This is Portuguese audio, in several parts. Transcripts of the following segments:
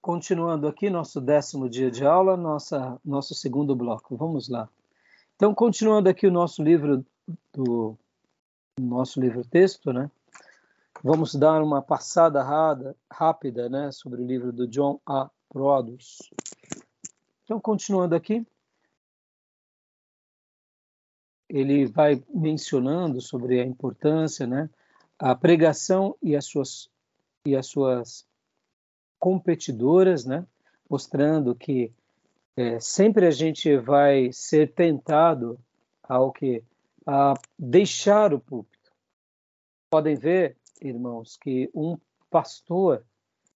continuando aqui nosso décimo dia de aula, nossa, nosso segundo bloco. Vamos lá. Então, continuando aqui o nosso livro do nosso livro texto, né? Vamos dar uma passada rápida, né, sobre o livro do John A. Produce. Então, continuando aqui, ele vai mencionando sobre a importância, né, a pregação e as suas e as suas competidoras, né, mostrando que é, sempre a gente vai ser tentado ao que a deixar o púlpito. Podem ver, irmãos, que um pastor,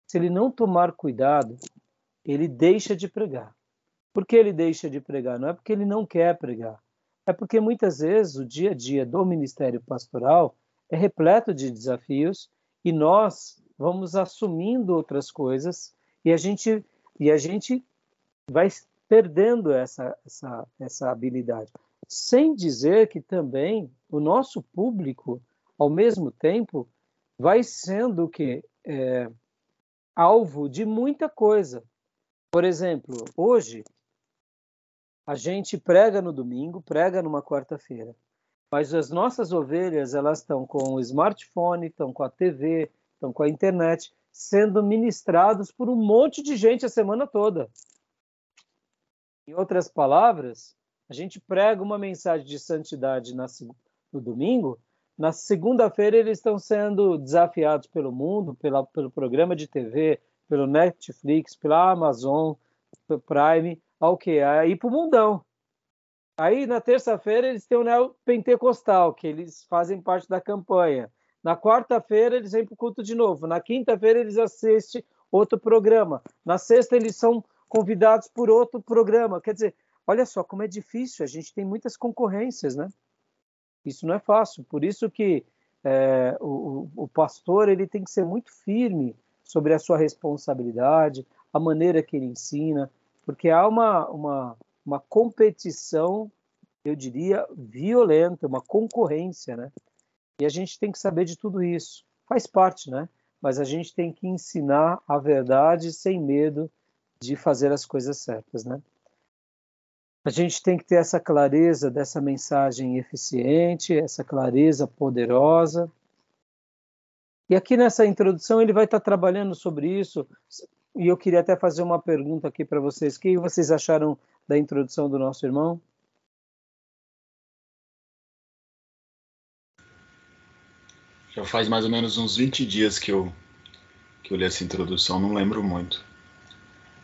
se ele não tomar cuidado, ele deixa de pregar. Por que ele deixa de pregar? Não é porque ele não quer pregar, é porque muitas vezes o dia a dia do ministério pastoral é repleto de desafios e nós vamos assumindo outras coisas e a gente e a gente vai perdendo essa essa, essa habilidade. Sem dizer que também o nosso público, ao mesmo tempo, vai sendo que é, alvo de muita coisa. Por exemplo, hoje a gente prega no domingo, prega numa quarta-feira, mas as nossas ovelhas elas estão com o smartphone, estão com a TV, estão com a internet, sendo ministrados por um monte de gente a semana toda. Em outras palavras, a gente prega uma mensagem de santidade no domingo, na segunda-feira eles estão sendo desafiados pelo mundo, pela, pelo programa de TV, pelo Netflix, pela Amazon, pelo Prime, ao que? A ir para o mundão. Aí, na terça-feira, eles têm o Neo Pentecostal, que eles fazem parte da campanha. Na quarta-feira, eles vêm para o culto de novo. Na quinta-feira, eles assistem outro programa. Na sexta, eles são convidados por outro programa. Quer dizer, olha só como é difícil. A gente tem muitas concorrências, né? Isso não é fácil. Por isso que é, o, o pastor ele tem que ser muito firme sobre a sua responsabilidade, a maneira que ele ensina, porque há uma, uma, uma competição, eu diria, violenta, uma concorrência, né? E a gente tem que saber de tudo isso. Faz parte, né? Mas a gente tem que ensinar a verdade sem medo de fazer as coisas certas, né? A gente tem que ter essa clareza dessa mensagem eficiente, essa clareza poderosa, e aqui nessa introdução ele vai estar trabalhando sobre isso. E eu queria até fazer uma pergunta aqui para vocês. O que vocês acharam da introdução do nosso irmão? Já faz mais ou menos uns 20 dias que eu, que eu li essa introdução, não lembro muito.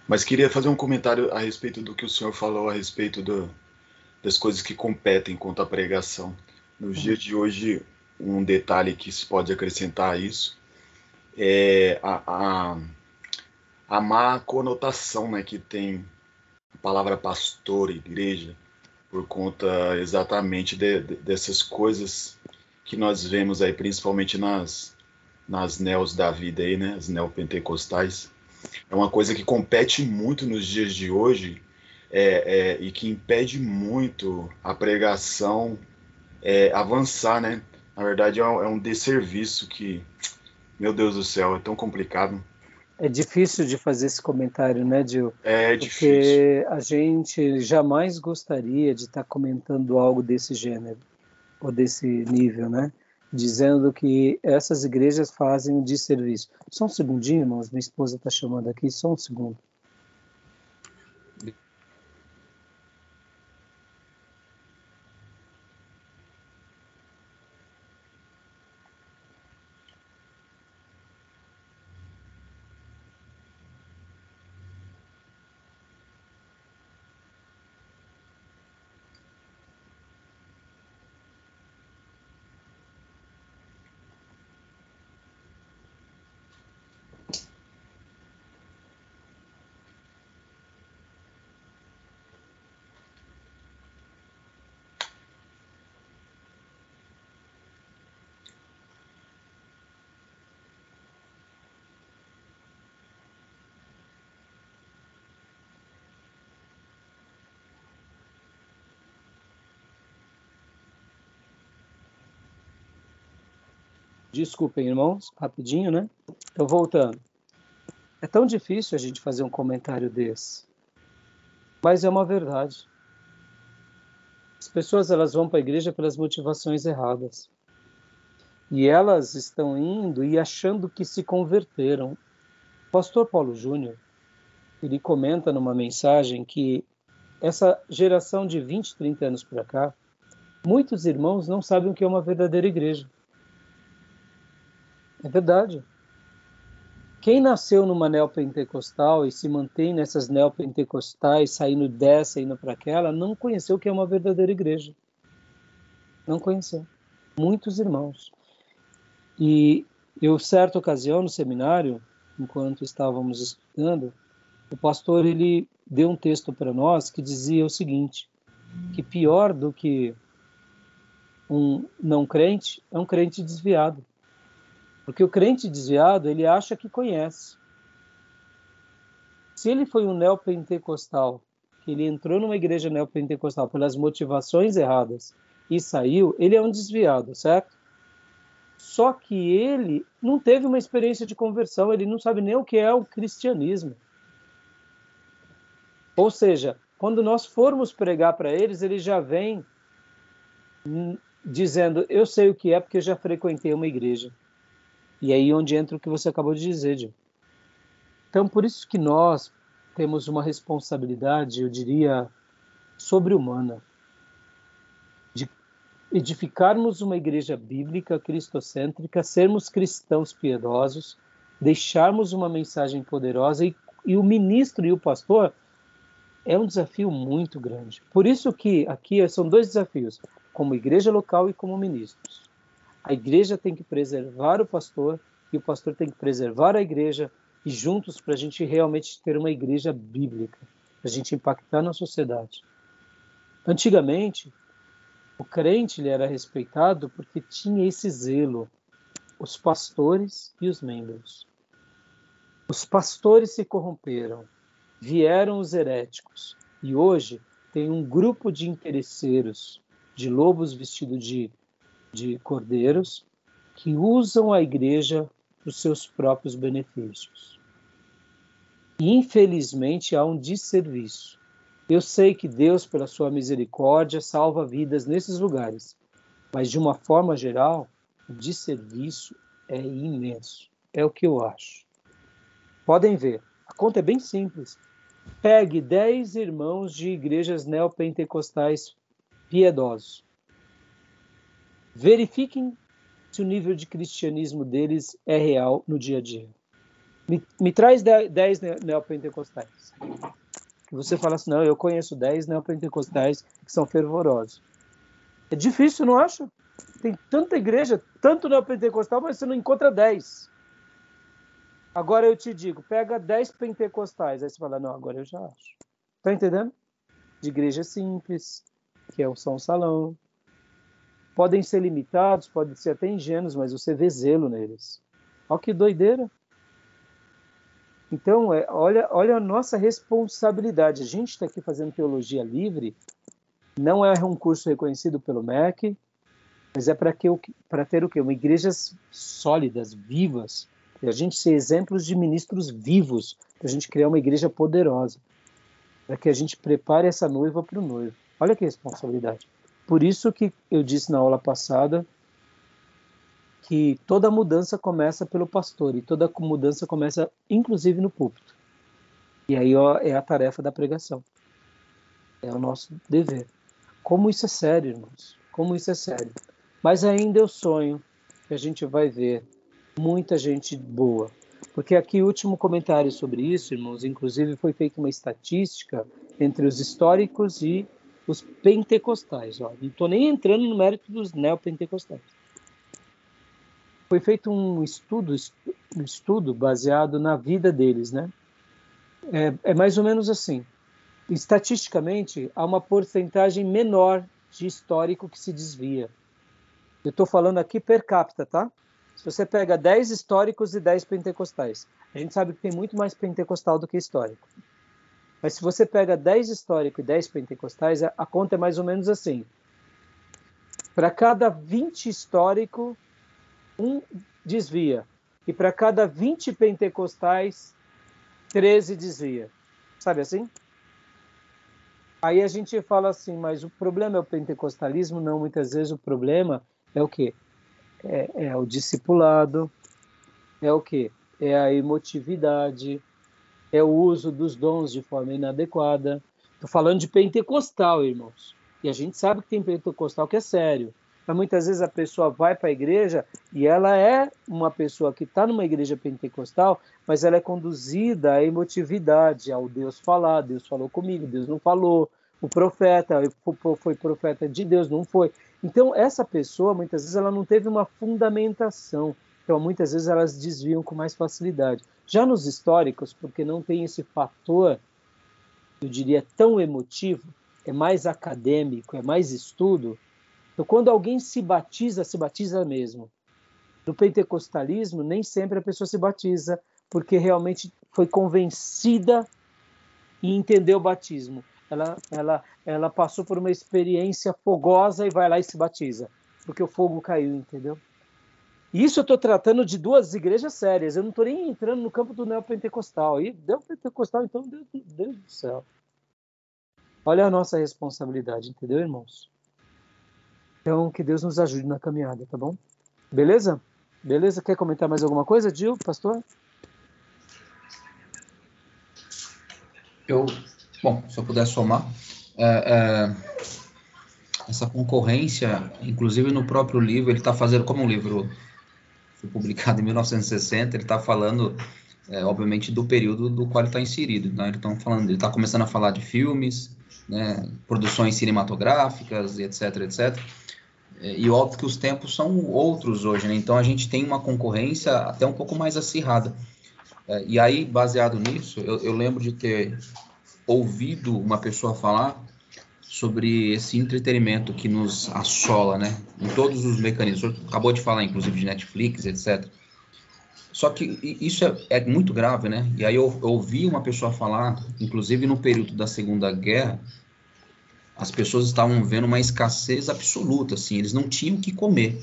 Mas queria fazer um comentário a respeito do que o senhor falou a respeito do, das coisas que competem quanto à pregação. Uhum. dias de hoje, um detalhe que se pode acrescentar a isso é a, a, a má conotação né, que tem a palavra pastor, igreja, por conta exatamente de, de, dessas coisas que nós vemos aí, principalmente nas, nas neos da vida aí, né, as neopentecostais. É uma coisa que compete muito nos dias de hoje é, é, e que impede muito a pregação é, avançar, né? Na verdade, é um, é um desserviço que, meu Deus do céu, é tão complicado. É difícil de fazer esse comentário, né, Gil? É difícil. Porque a gente jamais gostaria de estar comentando algo desse gênero, ou desse nível, né? Dizendo que essas igrejas fazem um desserviço. Só um segundinho, irmãos, minha esposa está chamando aqui, só um segundo. Desculpem, irmãos, rapidinho, né? Então, voltando. É tão difícil a gente fazer um comentário desse. Mas é uma verdade. As pessoas elas vão para a igreja pelas motivações erradas. E elas estão indo e achando que se converteram. O pastor Paulo Júnior, ele comenta numa mensagem que essa geração de 20, 30 anos para cá, muitos irmãos não sabem o que é uma verdadeira igreja. É verdade. Quem nasceu numa neopentecostal e se mantém nessas neopentecostais, saindo dessa, indo para aquela, não conheceu o que é uma verdadeira igreja. Não conheceu. Muitos irmãos. E eu, certa ocasião, no seminário, enquanto estávamos estudando, o pastor ele deu um texto para nós que dizia o seguinte: que pior do que um não crente é um crente desviado. Porque o crente desviado, ele acha que conhece. Se ele foi um neopentecostal, que ele entrou numa igreja neopentecostal pelas motivações erradas e saiu, ele é um desviado, certo? Só que ele não teve uma experiência de conversão, ele não sabe nem o que é o cristianismo. Ou seja, quando nós formos pregar para eles, eles já vêm dizendo: Eu sei o que é porque eu já frequentei uma igreja. E aí onde entra o que você acabou de dizer, Gil. Então, por isso que nós temos uma responsabilidade, eu diria, sobre-humana, de edificarmos uma igreja bíblica, cristocêntrica, sermos cristãos piedosos, deixarmos uma mensagem poderosa e, e o ministro e o pastor é um desafio muito grande. Por isso que aqui são dois desafios, como igreja local e como ministros. A igreja tem que preservar o pastor e o pastor tem que preservar a igreja e juntos para a gente realmente ter uma igreja bíblica, para a gente impactar na sociedade. Antigamente, o crente ele era respeitado porque tinha esse zelo, os pastores e os membros. Os pastores se corromperam, vieram os heréticos e hoje tem um grupo de interesseiros, de lobos vestidos de de cordeiros que usam a igreja para os seus próprios benefícios. Infelizmente, há um desserviço. Eu sei que Deus, pela sua misericórdia, salva vidas nesses lugares, mas, de uma forma geral, o desserviço é imenso. É o que eu acho. Podem ver, a conta é bem simples. Pegue 10 irmãos de igrejas neopentecostais piedosos verifiquem se o nível de cristianismo deles é real no dia a dia. Me, me traz 10 neopentecostais. Você fala assim, não, eu conheço 10 neopentecostais que são fervorosos. É difícil, não acha? Tem tanta igreja, tanto neopentecostal, mas você não encontra 10. Agora eu te digo, pega 10 pentecostais. Aí você fala, não, agora eu já acho. Tá entendendo? De igreja simples, que é o São Salão, podem ser limitados, podem ser até ingênuos, mas você vê zelo neles. Olha que doideira. Então, é, olha, olha a nossa responsabilidade. A gente está aqui fazendo teologia livre, não é um curso reconhecido pelo MEC, mas é para ter o quê? Uma igrejas sólidas, vivas, e a gente ser exemplos de ministros vivos, para a gente criar uma igreja poderosa, para que a gente prepare essa noiva para o noivo. Olha que responsabilidade. Por isso que eu disse na aula passada que toda mudança começa pelo pastor e toda mudança começa inclusive no púlpito. E aí ó, é a tarefa da pregação. É o nosso dever. Como isso é sério, irmãos. Como isso é sério. Mas ainda eu sonho que a gente vai ver muita gente boa. Porque aqui o último comentário sobre isso, irmãos, inclusive foi feita uma estatística entre os históricos e os pentecostais. Ó. Não estou nem entrando no mérito dos neopentecostais. Foi feito um estudo, um estudo baseado na vida deles, né? É, é mais ou menos assim. Estatisticamente, há uma porcentagem menor de histórico que se desvia. Eu estou falando aqui per capita, tá? Se você pega 10 históricos e 10 pentecostais, a gente sabe que tem muito mais pentecostal do que histórico. Mas se você pega 10 históricos e 10 pentecostais, a conta é mais ou menos assim. Para cada 20 histórico, um desvia. E para cada 20 pentecostais, 13 dizia. Sabe assim? Aí a gente fala assim, mas o problema é o pentecostalismo? Não, muitas vezes o problema é o quê? É, é o discipulado, é o quê? É a emotividade, é o uso dos dons de forma inadequada. Estou falando de pentecostal, irmãos. E a gente sabe que tem pentecostal que é sério. Mas muitas vezes a pessoa vai para a igreja e ela é uma pessoa que está numa igreja pentecostal, mas ela é conduzida à emotividade, ao Deus falar, Deus falou comigo, Deus não falou, o profeta foi profeta de Deus, não foi. Então essa pessoa muitas vezes ela não teve uma fundamentação, então muitas vezes elas desviam com mais facilidade. Já nos históricos, porque não tem esse fator, eu diria tão emotivo, é mais acadêmico, é mais estudo, então, quando alguém se batiza, se batiza mesmo. No pentecostalismo, nem sempre a pessoa se batiza, porque realmente foi convencida e entendeu o batismo. Ela, ela, ela passou por uma experiência fogosa e vai lá e se batiza, porque o fogo caiu, entendeu? Isso eu estou tratando de duas igrejas sérias. Eu não estou nem entrando no campo do neopentecostal. E neopentecostal, então, Deus, Deus do céu. Olha a nossa responsabilidade, entendeu, irmãos? Então, que Deus nos ajude na caminhada, tá bom? Beleza? Beleza? Quer comentar mais alguma coisa, Gil, pastor? Eu, bom, se eu puder somar, é, é, essa concorrência, inclusive no próprio livro, ele está fazendo, como um livro foi publicado em 1960, ele está falando, é, obviamente, do período do qual ele está inserido. Né? Ele está começando a falar de filmes, né, produções cinematográficas, etc, etc. É, e óbvio que os tempos são outros hoje, né? Então a gente tem uma concorrência até um pouco mais acirrada. É, e aí, baseado nisso, eu, eu, lembro de ter ouvido uma pessoa falar sobre esse entretenimento que nos assola, né? Em todos os mecanismos. Acabou de falar, inclusive, de Netflix, etc. Só que isso é, é muito grave, né? E aí eu, eu ouvi uma pessoa falar, inclusive no período da Segunda Guerra, as pessoas estavam vendo uma escassez absoluta, assim, eles não tinham o que comer.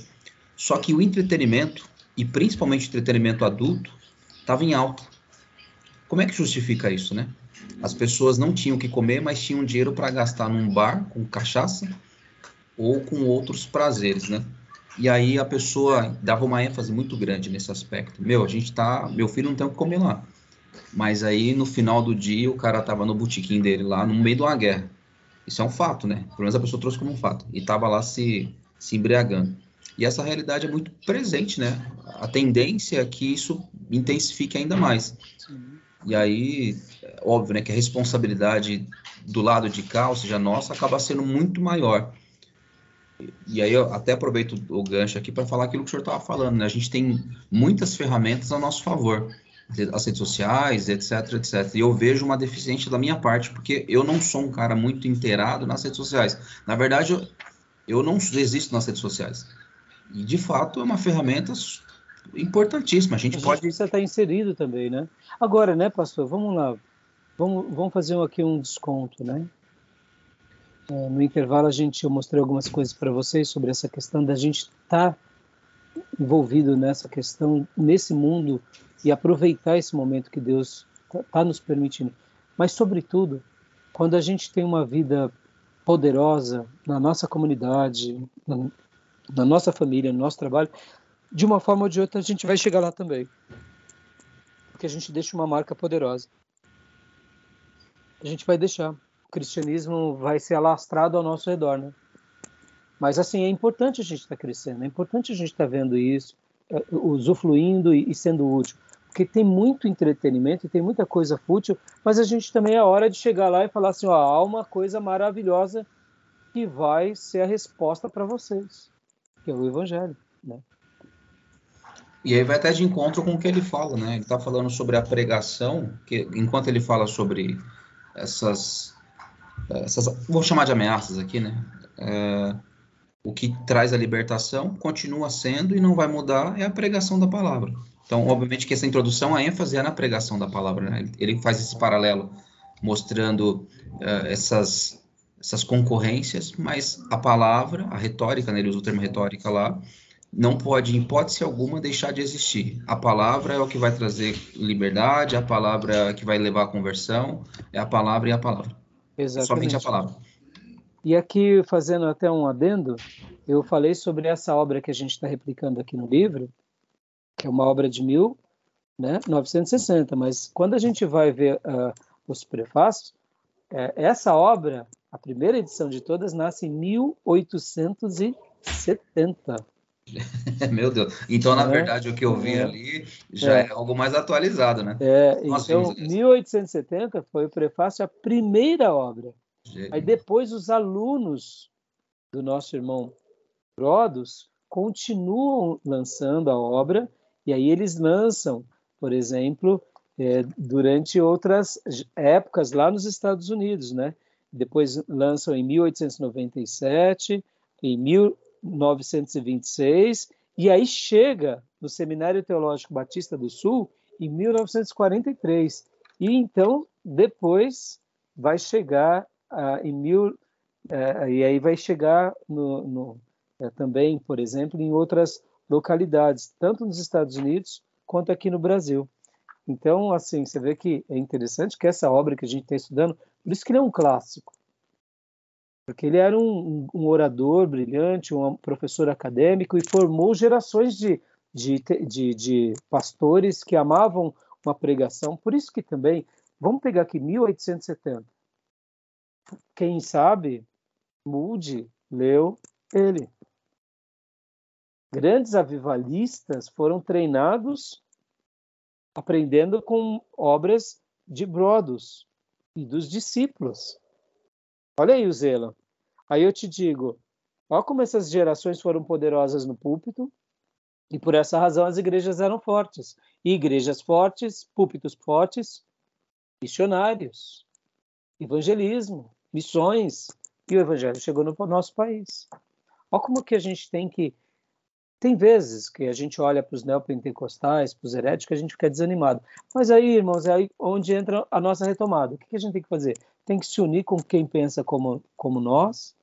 Só que o entretenimento, e principalmente o entretenimento adulto, estava em alta. Como é que justifica isso, né? As pessoas não tinham o que comer, mas tinham dinheiro para gastar num bar com cachaça ou com outros prazeres, né? E aí a pessoa dava uma ênfase muito grande nesse aspecto. Meu, a gente tá, meu filho não tem o que comer lá. Mas aí no final do dia o cara tava no botequim dele lá, no meio de uma guerra. Isso é um fato, né? Pelo menos a pessoa trouxe como um fato. E estava lá se, se embriagando. E essa realidade é muito presente, né? A tendência é que isso intensifique ainda mais. E aí, óbvio, né, que a responsabilidade do lado de cá, ou seja, nossa, acaba sendo muito maior. E aí eu até aproveito o gancho aqui para falar aquilo que o senhor estava falando, né? A gente tem muitas ferramentas a nosso favor as redes sociais, etc, etc. E eu vejo uma deficiência da minha parte, porque eu não sou um cara muito inteirado nas redes sociais. Na verdade, eu, eu não existo nas redes sociais. E, de fato, é uma ferramenta importantíssima. A gente a pode... Você está inserido também, né? Agora, né, pastor, vamos lá. Vamos, vamos fazer aqui um desconto, né? É, no intervalo, a gente, eu mostrei algumas coisas para vocês sobre essa questão da gente estar tá envolvido nessa questão, nesse mundo e aproveitar esse momento que Deus está tá nos permitindo. Mas, sobretudo, quando a gente tem uma vida poderosa na nossa comunidade, na, na nossa família, no nosso trabalho, de uma forma ou de outra a gente vai chegar lá também. Porque a gente deixa uma marca poderosa. A gente vai deixar. O cristianismo vai ser alastrado ao nosso redor, né? Mas assim, é importante a gente estar tá crescendo, é importante a gente estar tá vendo isso, é, usufruindo e sendo útil porque tem muito entretenimento e tem muita coisa fútil, mas a gente também é hora de chegar lá e falar assim, ó, há uma coisa maravilhosa que vai ser a resposta para vocês, que é o evangelho, né? E aí vai até de encontro com o que ele fala, né? Ele está falando sobre a pregação, que enquanto ele fala sobre essas, essas vou chamar de ameaças aqui, né? É, o que traz a libertação continua sendo e não vai mudar é a pregação da palavra. Então, obviamente que essa introdução, a ênfase é na pregação da palavra, né? Ele faz esse paralelo, mostrando uh, essas, essas concorrências, mas a palavra, a retórica, né? ele usa o termo retórica lá, não pode, em hipótese alguma, deixar de existir. A palavra é o que vai trazer liberdade, a palavra é que vai levar à conversão, é a palavra e a palavra. Exatamente. Somente a palavra. E aqui, fazendo até um adendo, eu falei sobre essa obra que a gente está replicando aqui no livro, que é uma obra de 1960, né, mas quando a gente vai ver uh, os prefácios, é, essa obra, a primeira edição de todas, nasce em 1870. Meu Deus. Então, na é, verdade, o que eu vi é, ali já é. é. algo mais atualizado, né? É, então, 1870 foi o prefácio à primeira obra. Aí depois os alunos do nosso irmão Rodos continuam lançando a obra e aí eles lançam, por exemplo, é, durante outras épocas lá nos Estados Unidos, né? Depois lançam em 1897, em 1926, e aí chega no Seminário Teológico Batista do Sul em 1943. E então, depois, vai chegar ah, em mil, eh, e aí vai chegar no, no eh, também, por exemplo, em outras localidades, tanto nos Estados Unidos quanto aqui no Brasil. Então, assim, você vê que é interessante que essa obra que a gente está estudando, por isso que ele é um clássico, porque ele era um, um, orador brilhante, um professor acadêmico e formou gerações de, de, de, de, pastores que amavam uma pregação. Por isso que também, vamos pegar aqui 1870. Quem sabe, Moody leu ele. Grandes avivalistas foram treinados aprendendo com obras de Brodos e dos discípulos. Olha aí o zelo. Aí eu te digo, olha como essas gerações foram poderosas no púlpito, e por essa razão as igrejas eram fortes. E igrejas fortes, púlpitos fortes, missionários, evangelismo, missões, e o evangelho chegou no nosso país. Olha como que a gente tem que tem vezes que a gente olha para os neopentecostais, para os heréticos, a gente fica desanimado. Mas aí, irmãos, é aí onde entra a nossa retomada. O que a gente tem que fazer? Tem que se unir com quem pensa como, como nós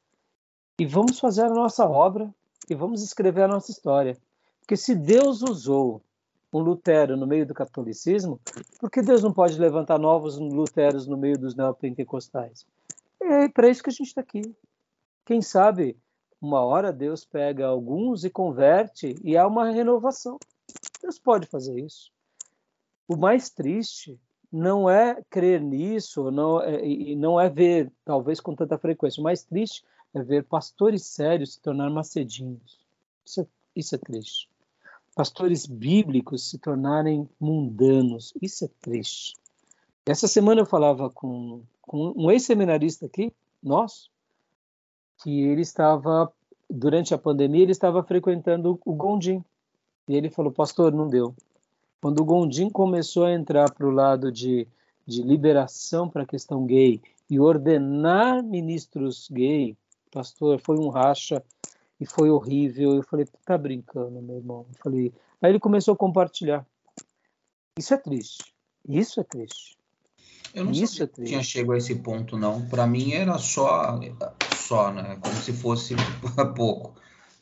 e vamos fazer a nossa obra e vamos escrever a nossa história. Porque se Deus usou um Lutero no meio do catolicismo, por que Deus não pode levantar novos Luteros no meio dos neopentecostais? É para isso que a gente está aqui. Quem sabe uma hora Deus pega alguns e converte e há uma renovação. Deus pode fazer isso. O mais triste não é crer nisso, não é, e não é ver, talvez com tanta frequência. O mais triste é ver pastores sérios se tornar macedinhos. Isso é, isso é triste. Pastores bíblicos se tornarem mundanos. Isso é triste. Essa semana eu falava com, com um ex-seminarista aqui, nosso, que ele estava, durante a pandemia, ele estava frequentando o Gondim. E ele falou, pastor, não deu. Quando o Gondim começou a entrar para o lado de, de liberação para a questão gay e ordenar ministros gay, pastor, foi um racha e foi horrível. Eu falei, tá brincando, meu irmão. Eu falei, aí ele começou a compartilhar. Isso é triste. Isso é triste. Eu não Isso é triste. tinha chegado a esse ponto, não. Para mim era só só, né? Como se fosse pouco.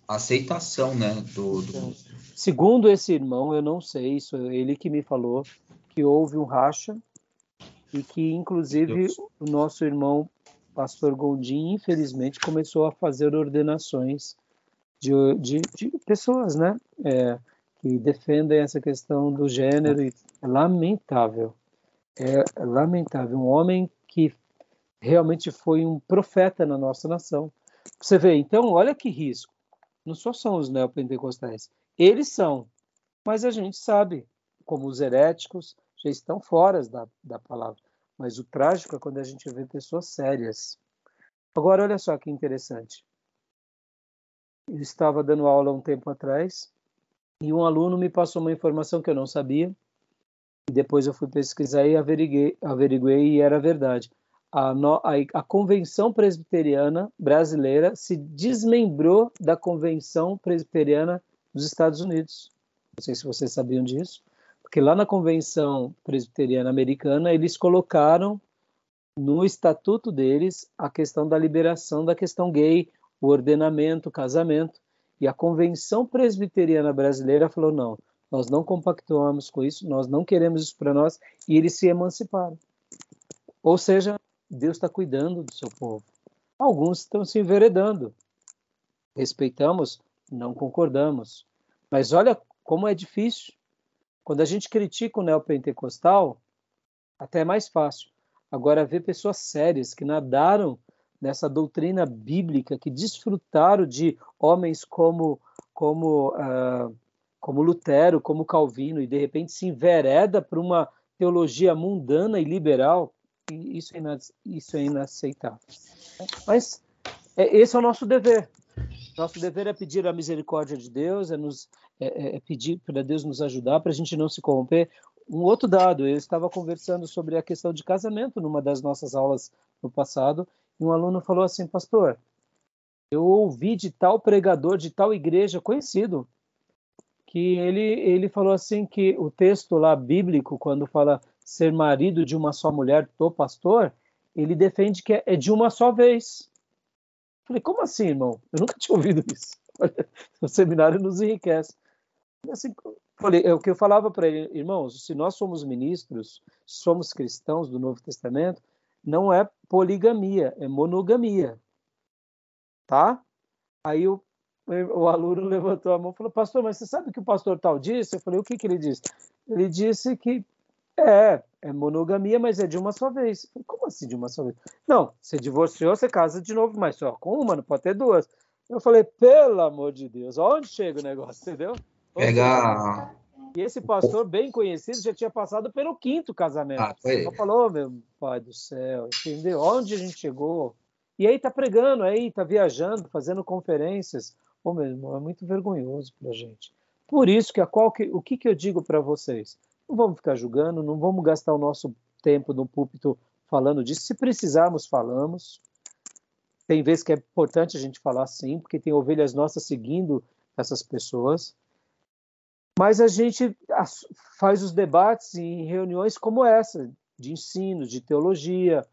aceitação, né? Do, do, Segundo esse irmão, eu não sei, isso é ele que me falou, que houve um racha e que, inclusive, o nosso irmão, pastor Gondim, infelizmente, começou a fazer ordenações de, de, de pessoas, né? É, que defendem essa questão do gênero. E é lamentável. É lamentável. Um homem que realmente foi um profeta na nossa nação. Você vê, então, olha que risco. Não só são os neopentecostais, eles são, mas a gente sabe, como os heréticos já estão fora da, da palavra. Mas o trágico é quando a gente vê pessoas sérias. Agora, olha só que interessante. Eu estava dando aula um tempo atrás e um aluno me passou uma informação que eu não sabia. E depois eu fui pesquisar e averiguei, averiguei e era verdade a, a, a, Convenção Presbiteriana Brasileira se desmembrou da Convenção Presbiteriana dos Estados Unidos. Não sei se vocês sabiam disso, porque lá na Convenção Presbiteriana Americana eles colocaram no estatuto deles a questão da liberação da questão gay, o ordenamento, o casamento. E a Convenção Presbiteriana Brasileira falou: não, nós não compactuamos com isso, nós não queremos isso para nós, e eles se emanciparam. Ou seja, Deus está cuidando do seu povo. Alguns estão se enveredando. Respeitamos, não concordamos. Mas olha como é difícil. Quando a gente critica o neopentecostal, até é mais fácil. Agora, ver pessoas sérias que nadaram nessa doutrina bíblica, que desfrutaram de homens como, como, uh, como Lutero, como Calvino, e de repente se envereda para uma teologia mundana e liberal, isso é, isso é inaceitável. Mas é, esse é o nosso dever. Nosso dever é pedir a misericórdia de Deus, é, nos, é, é, é pedir para Deus nos ajudar, para a gente não se corromper. Um outro dado, eu estava conversando sobre a questão de casamento numa das nossas aulas no passado, e um aluno falou assim, pastor, eu ouvi de tal pregador, de tal igreja conhecido, que ele, ele falou assim que o texto lá bíblico, quando fala ser marido de uma só mulher do pastor, ele defende que é de uma só vez. Falei, como assim, irmão? Eu nunca tinha ouvido isso. o seminário nos enriquece. Assim, falei, é o que eu falava para ele, irmãos, se nós somos ministros, somos cristãos do Novo Testamento, não é poligamia, é monogamia. Tá? Aí o, o aluno levantou a mão e falou, pastor, mas você sabe o que o pastor tal disse? Eu falei, o que, que ele disse? Ele disse que é, é monogamia, mas é de uma só vez. Como assim de uma só vez? Não, você divorciou, você casa de novo, mas só com uma, não pode ter duas. Eu falei, pelo amor de Deus, onde chega o negócio, entendeu? Pegar. E esse pastor bem conhecido já tinha passado pelo quinto casamento. Ah, foi. Ele falou, meu pai do céu, entendeu? Onde a gente chegou? E aí tá pregando, aí tá viajando, fazendo conferências. Pô, meu irmão, é muito vergonhoso pra gente. Por isso que, a qual que o que, que eu digo para vocês? Não vamos ficar julgando, não vamos gastar o nosso tempo no púlpito falando disso. Se precisarmos, falamos. Tem vezes que é importante a gente falar sim, porque tem ovelhas nossas seguindo essas pessoas. Mas a gente faz os debates em reuniões como essa, de ensino, de teologia.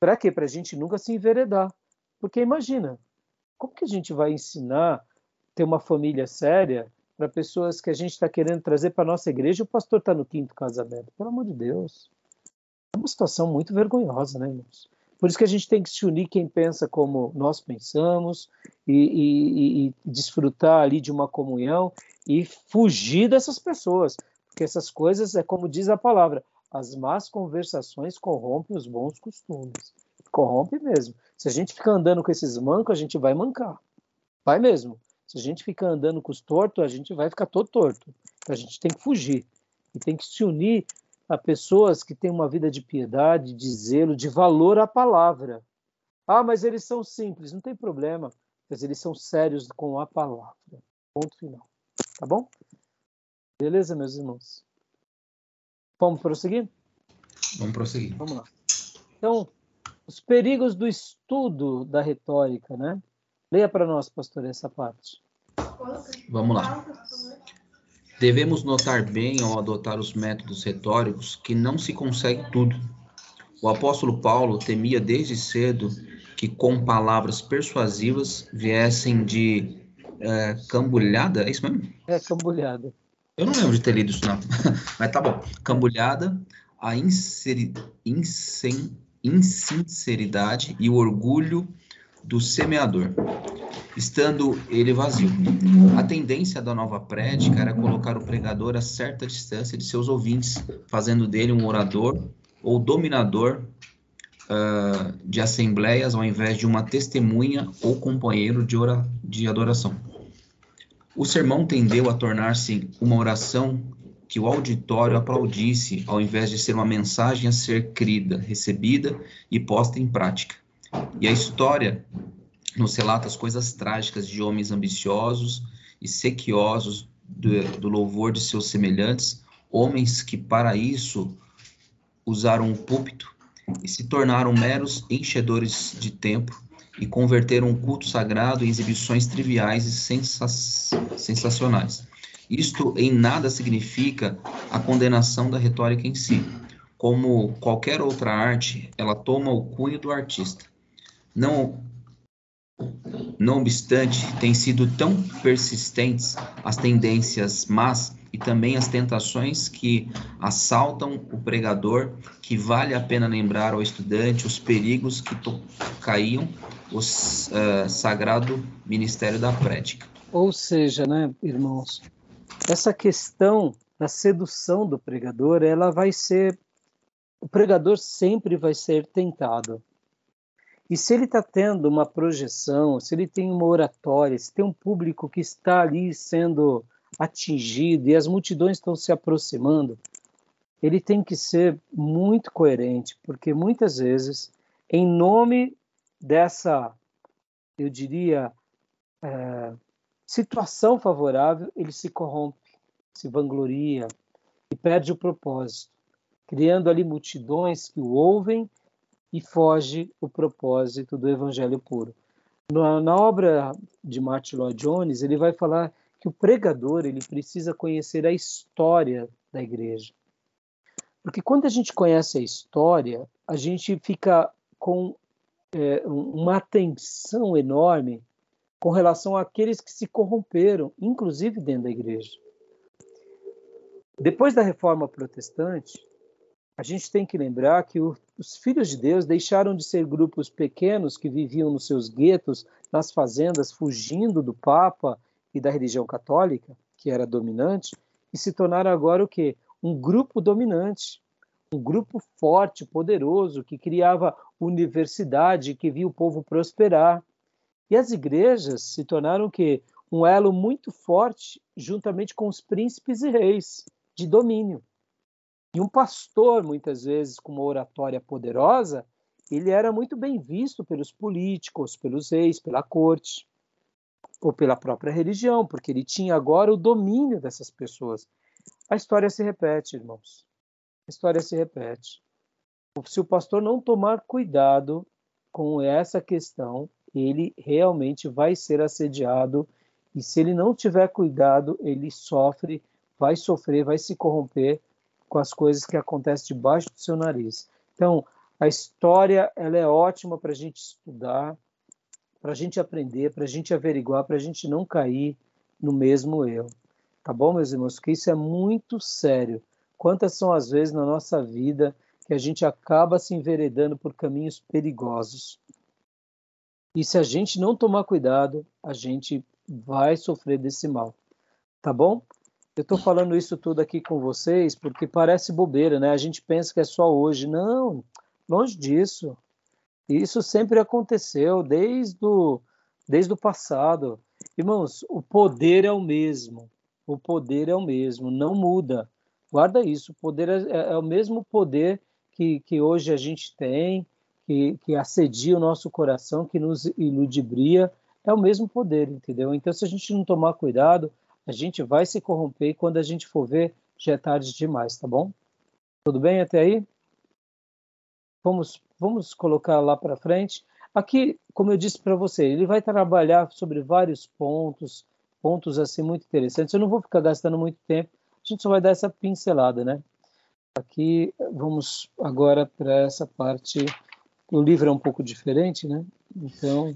Para quê? Para a gente nunca se enveredar. Porque imagina, como que a gente vai ensinar ter uma família séria para pessoas que a gente está querendo trazer para nossa igreja, o pastor está no quinto casamento. Pelo amor de Deus. É uma situação muito vergonhosa, né, irmãos? Por isso que a gente tem que se unir quem pensa como nós pensamos e, e, e desfrutar ali de uma comunhão e fugir dessas pessoas, porque essas coisas é como diz a palavra, as más conversações corrompem os bons costumes. Corrompe mesmo. Se a gente ficar andando com esses mancos, a gente vai mancar. Vai mesmo. Se a gente ficar andando com os tortos, a gente vai ficar todo torto. Então, a gente tem que fugir e tem que se unir a pessoas que têm uma vida de piedade, de zelo, de valor à palavra. Ah, mas eles são simples, não tem problema, mas eles são sérios com a palavra. Ponto final. Tá bom? Beleza, meus irmãos? Vamos prosseguir? Vamos prosseguir. Vamos lá. Então, os perigos do estudo da retórica, né? Leia para nós, pastor, essa parte. Vamos lá. Devemos notar bem ao adotar os métodos retóricos que não se consegue tudo. O apóstolo Paulo temia desde cedo que com palavras persuasivas viessem de é, cambulhada, é isso mesmo? É, cambulhada. Eu não lembro de ter lido isso, não. Mas tá bom. Cambulhada, a inseri... insen... insinceridade e o orgulho do semeador, estando ele vazio. A tendência da nova prédica era colocar o pregador a certa distância de seus ouvintes, fazendo dele um orador ou dominador uh, de assembleias, ao invés de uma testemunha ou companheiro de, ora, de adoração. O sermão tendeu a tornar-se uma oração que o auditório aplaudisse, ao invés de ser uma mensagem a ser crida, recebida e posta em prática. E a história nos relata as coisas trágicas de homens ambiciosos e sequiosos do, do louvor de seus semelhantes, homens que para isso usaram o púlpito e se tornaram meros enchedores de tempo e converteram o culto sagrado em exibições triviais e sensa sensacionais. Isto em nada significa a condenação da retórica em si. Como qualquer outra arte, ela toma o cunho do artista não Não obstante, têm sido tão persistentes as tendências más e também as tentações que assaltam o pregador, que vale a pena lembrar ao estudante os perigos que caíam o uh, sagrado ministério da prédica. Ou seja, né, irmãos, essa questão da sedução do pregador, ela vai ser o pregador sempre vai ser tentado. E se ele está tendo uma projeção, se ele tem uma oratória, se tem um público que está ali sendo atingido e as multidões estão se aproximando, ele tem que ser muito coerente, porque muitas vezes, em nome dessa, eu diria, é, situação favorável, ele se corrompe, se vangloria e perde o propósito, criando ali multidões que o ouvem e foge o propósito do evangelho puro. Na, na obra de Martin Lloyd Jones, ele vai falar que o pregador ele precisa conhecer a história da igreja. Porque quando a gente conhece a história, a gente fica com é, uma atenção enorme com relação àqueles que se corromperam, inclusive dentro da igreja. Depois da reforma protestante, a gente tem que lembrar que o, os filhos de Deus deixaram de ser grupos pequenos que viviam nos seus guetos, nas fazendas, fugindo do Papa e da religião católica, que era dominante, e se tornaram agora o quê? Um grupo dominante, um grupo forte, poderoso, que criava universidade, que via o povo prosperar. E as igrejas se tornaram o quê? Um elo muito forte, juntamente com os príncipes e reis, de domínio. E um pastor, muitas vezes, com uma oratória poderosa, ele era muito bem visto pelos políticos, pelos reis, pela corte, ou pela própria religião, porque ele tinha agora o domínio dessas pessoas. A história se repete, irmãos. A história se repete. Se o pastor não tomar cuidado com essa questão, ele realmente vai ser assediado e se ele não tiver cuidado, ele sofre, vai sofrer, vai se corromper com as coisas que acontecem debaixo do seu nariz. Então, a história ela é ótima para a gente estudar, para a gente aprender, para a gente averiguar, para a gente não cair no mesmo erro. Tá bom, meus irmãos? Porque isso é muito sério. Quantas são as vezes na nossa vida que a gente acaba se enveredando por caminhos perigosos? E se a gente não tomar cuidado, a gente vai sofrer desse mal. Tá bom? Eu estou falando isso tudo aqui com vocês porque parece bobeira, né? A gente pensa que é só hoje. Não, longe disso. Isso sempre aconteceu desde o, desde o passado. Irmãos, o poder é o mesmo. O poder é o mesmo, não muda. Guarda isso. O poder é, é, é o mesmo poder que, que hoje a gente tem, que, que assedia o nosso coração, que nos iludibria. É o mesmo poder, entendeu? Então, se a gente não tomar cuidado, a gente vai se corromper e quando a gente for ver, já é tarde demais, tá bom? Tudo bem até aí? Vamos, vamos colocar lá para frente. Aqui, como eu disse para você, ele vai trabalhar sobre vários pontos, pontos assim muito interessantes. Eu não vou ficar gastando muito tempo, a gente só vai dar essa pincelada, né? Aqui, vamos agora para essa parte. O livro é um pouco diferente, né? Então.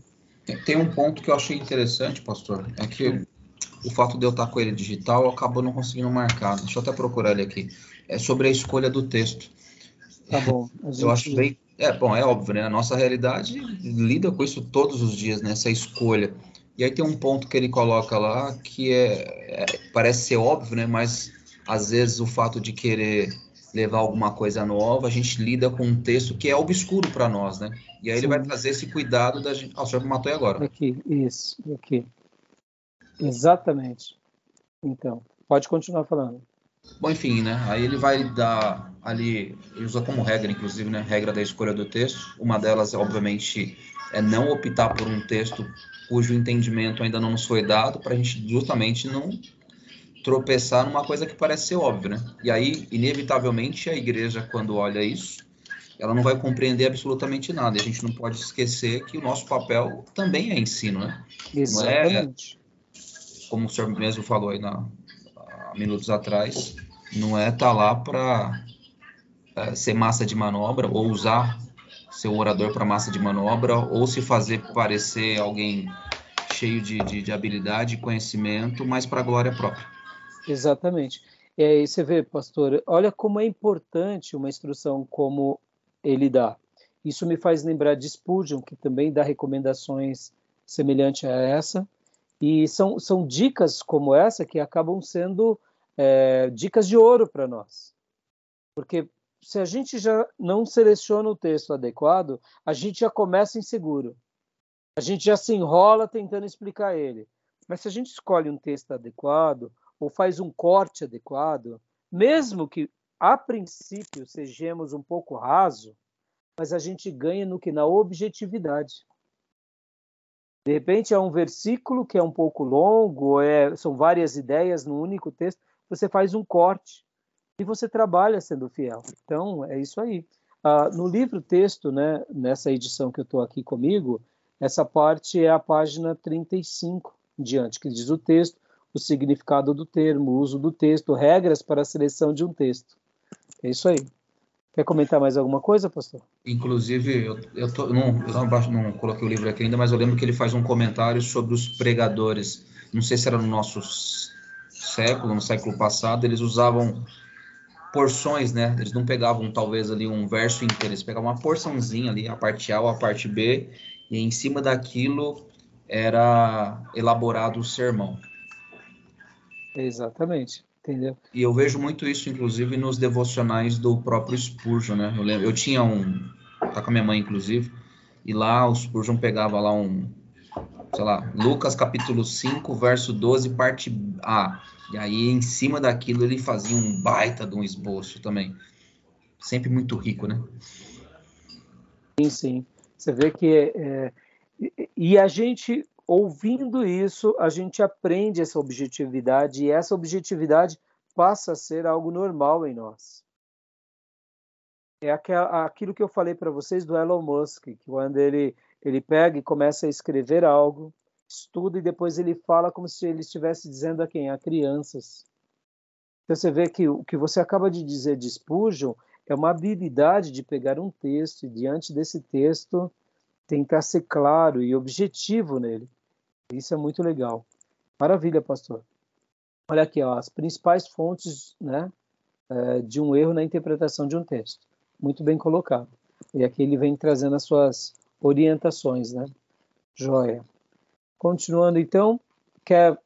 Tem um ponto que eu achei interessante, pastor, é que o fato de eu estar com ele digital, eu acabo não conseguindo marcar. Deixa eu até procurar ele aqui. É sobre a escolha do texto. Tá bom. Gente... Eu acho bem. É, bom, é óbvio, né? A nossa realidade lida com isso todos os dias, né? Essa escolha. E aí tem um ponto que ele coloca lá que é, é parece ser óbvio, né? Mas às vezes o fato de querer levar alguma coisa nova, a gente lida com um texto que é obscuro para nós, né? E aí Sim. ele vai trazer esse cuidado da gente. Ah, o senhor me matou aí agora. Aqui, isso, aqui. Exatamente. Então, pode continuar falando. Bom, enfim, né? Aí ele vai dar ali, ele usa como regra, inclusive, né? Regra da escolha do texto. Uma delas, obviamente, é não optar por um texto cujo entendimento ainda não nos foi dado, para a gente justamente não tropeçar numa coisa que parece ser óbvia, né? E aí, inevitavelmente, a igreja, quando olha isso, ela não vai compreender absolutamente nada. E a gente não pode esquecer que o nosso papel também é ensino, né? Exatamente. Não é como o senhor mesmo falou aí na, há minutos atrás, não é estar tá lá para é, ser massa de manobra ou usar seu orador para massa de manobra ou se fazer parecer alguém cheio de, de, de habilidade e conhecimento, mas para a glória própria. Exatamente. E aí você vê, pastor, olha como é importante uma instrução como ele dá. Isso me faz lembrar de Spurgeon, que também dá recomendações semelhantes a essa. E são, são dicas como essa que acabam sendo é, dicas de ouro para nós. Porque se a gente já não seleciona o texto adequado, a gente já começa inseguro. A gente já se enrola tentando explicar ele. Mas se a gente escolhe um texto adequado ou faz um corte adequado, mesmo que a princípio sejamos um pouco raso, mas a gente ganha no que na objetividade. De repente é um versículo que é um pouco longo, é, são várias ideias no único texto, você faz um corte e você trabalha sendo fiel. Então, é isso aí. Ah, no livro texto, né, nessa edição que eu estou aqui comigo, essa parte é a página 35 diante, que diz o texto, o significado do termo, o uso do texto, regras para a seleção de um texto. É isso aí. Quer comentar mais alguma coisa, pastor? Inclusive, eu, eu, tô, não, eu não, não, coloquei o livro aqui ainda, mas eu lembro que ele faz um comentário sobre os pregadores. Não sei se era no nosso século, no século passado, eles usavam porções, né? Eles não pegavam talvez ali um verso inteiro, eles pegavam uma porçãozinha ali, a parte A ou a parte B, e em cima daquilo era elaborado o sermão. Exatamente, entendeu? E eu vejo muito isso, inclusive, nos devocionais do próprio Spurgeon, né? Eu, lembro, eu tinha um, tá com a minha mãe, inclusive, e lá o Spurgeon pegava lá um, sei lá, Lucas capítulo 5, verso 12, parte A. E aí, em cima daquilo, ele fazia um baita de um esboço também. Sempre muito rico, né? Sim, sim. Você vê que. É, e a gente, ouvindo isso, a gente aprende essa objetividade, e essa objetividade passa a ser algo normal em nós. É aquilo que eu falei para vocês do Elon Musk, que quando ele, ele pega e começa a escrever algo, estuda e depois ele fala como se ele estivesse dizendo a quem? A crianças. Então você vê que o que você acaba de dizer de Spurgeon é uma habilidade de pegar um texto e diante desse texto tentar ser claro e objetivo nele. Isso é muito legal. Maravilha, pastor. Olha aqui, ó, as principais fontes né, é, de um erro na interpretação de um texto. Muito bem colocado. E aqui ele vem trazendo as suas orientações, né? Joia. Continuando, então, quer...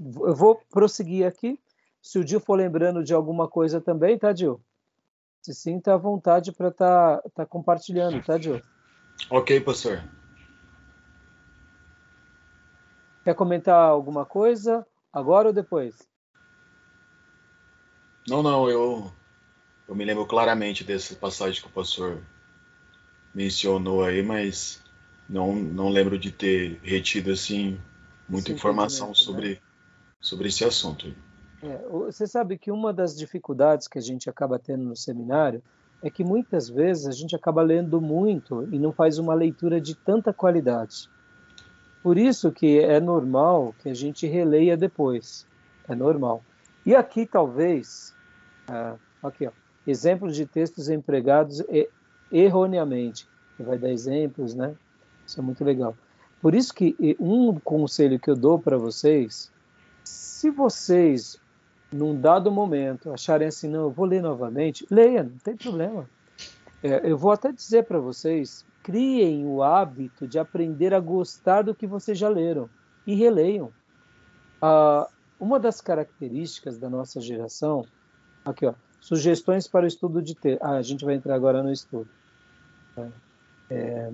eu vou prosseguir aqui. Se o Dil for lembrando de alguma coisa também, tá, Dil? Se sinta à vontade para estar tá, tá compartilhando, tá, Dil? Ok, pastor. Quer comentar alguma coisa agora ou depois? Não, não, eu, eu me lembro claramente dessa passagem que o pastor mencionou aí, mas não, não lembro de ter retido assim muita Sim, informação sobre, né? sobre esse assunto. É, você sabe que uma das dificuldades que a gente acaba tendo no seminário é que muitas vezes a gente acaba lendo muito e não faz uma leitura de tanta qualidade. Por isso que é normal que a gente releia depois. É normal. E aqui talvez, ah, aqui ó, exemplos de textos empregados erroneamente. Vai dar exemplos, né? Isso é muito legal. Por isso que um conselho que eu dou para vocês, se vocês num dado momento acharem assim, não, eu vou ler novamente, leia, não tem problema. É, eu vou até dizer para vocês, criem o hábito de aprender a gostar do que vocês já leram e releiam. Ah, uma das características da nossa geração, aqui ó, sugestões para o estudo de texto. Ah, a gente vai entrar agora no estudo. É, é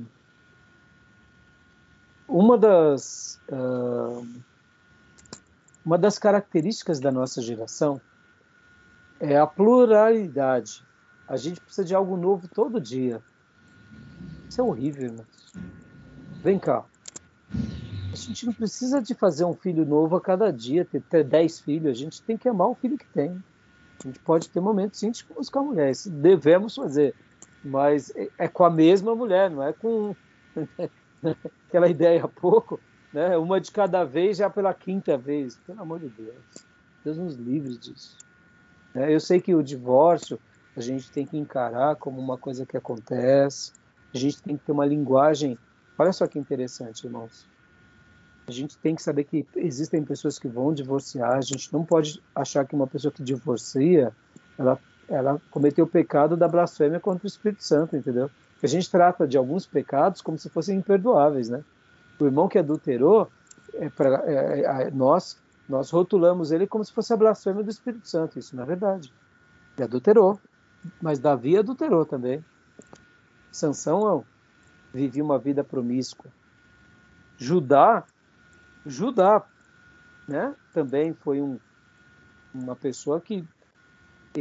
uma das uh, uma das características da nossa geração é a pluralidade. A gente precisa de algo novo todo dia. Isso é horrível, irmão. Vem cá. A gente não precisa de fazer um filho novo a cada dia, ter, ter dez filhos. A gente tem que amar o filho que tem. A gente pode ter momentos sim de buscar mulher. Devemos fazer. Mas é, é com a mesma mulher, não é com aquela ideia há pouco, né? Uma de cada vez já pela quinta vez. Pelo amor de Deus. Deus nos livre disso. É, eu sei que o divórcio a gente tem que encarar como uma coisa que acontece. A gente tem que ter uma linguagem. Olha só que interessante, irmãos. A gente tem que saber que existem pessoas que vão divorciar. A gente não pode achar que uma pessoa que divorcia, ela, ela cometeu o pecado da blasfêmia contra o Espírito Santo, entendeu? A gente trata de alguns pecados como se fossem imperdoáveis, né? O irmão que adulterou, é pra, é, é, nós nós rotulamos ele como se fosse a blasfêmia do Espírito Santo. Isso não é verdade. Ele adulterou, mas Davi adulterou também. Sansão vivia uma vida promíscua. Judá, Judá, né? Também foi um, uma pessoa que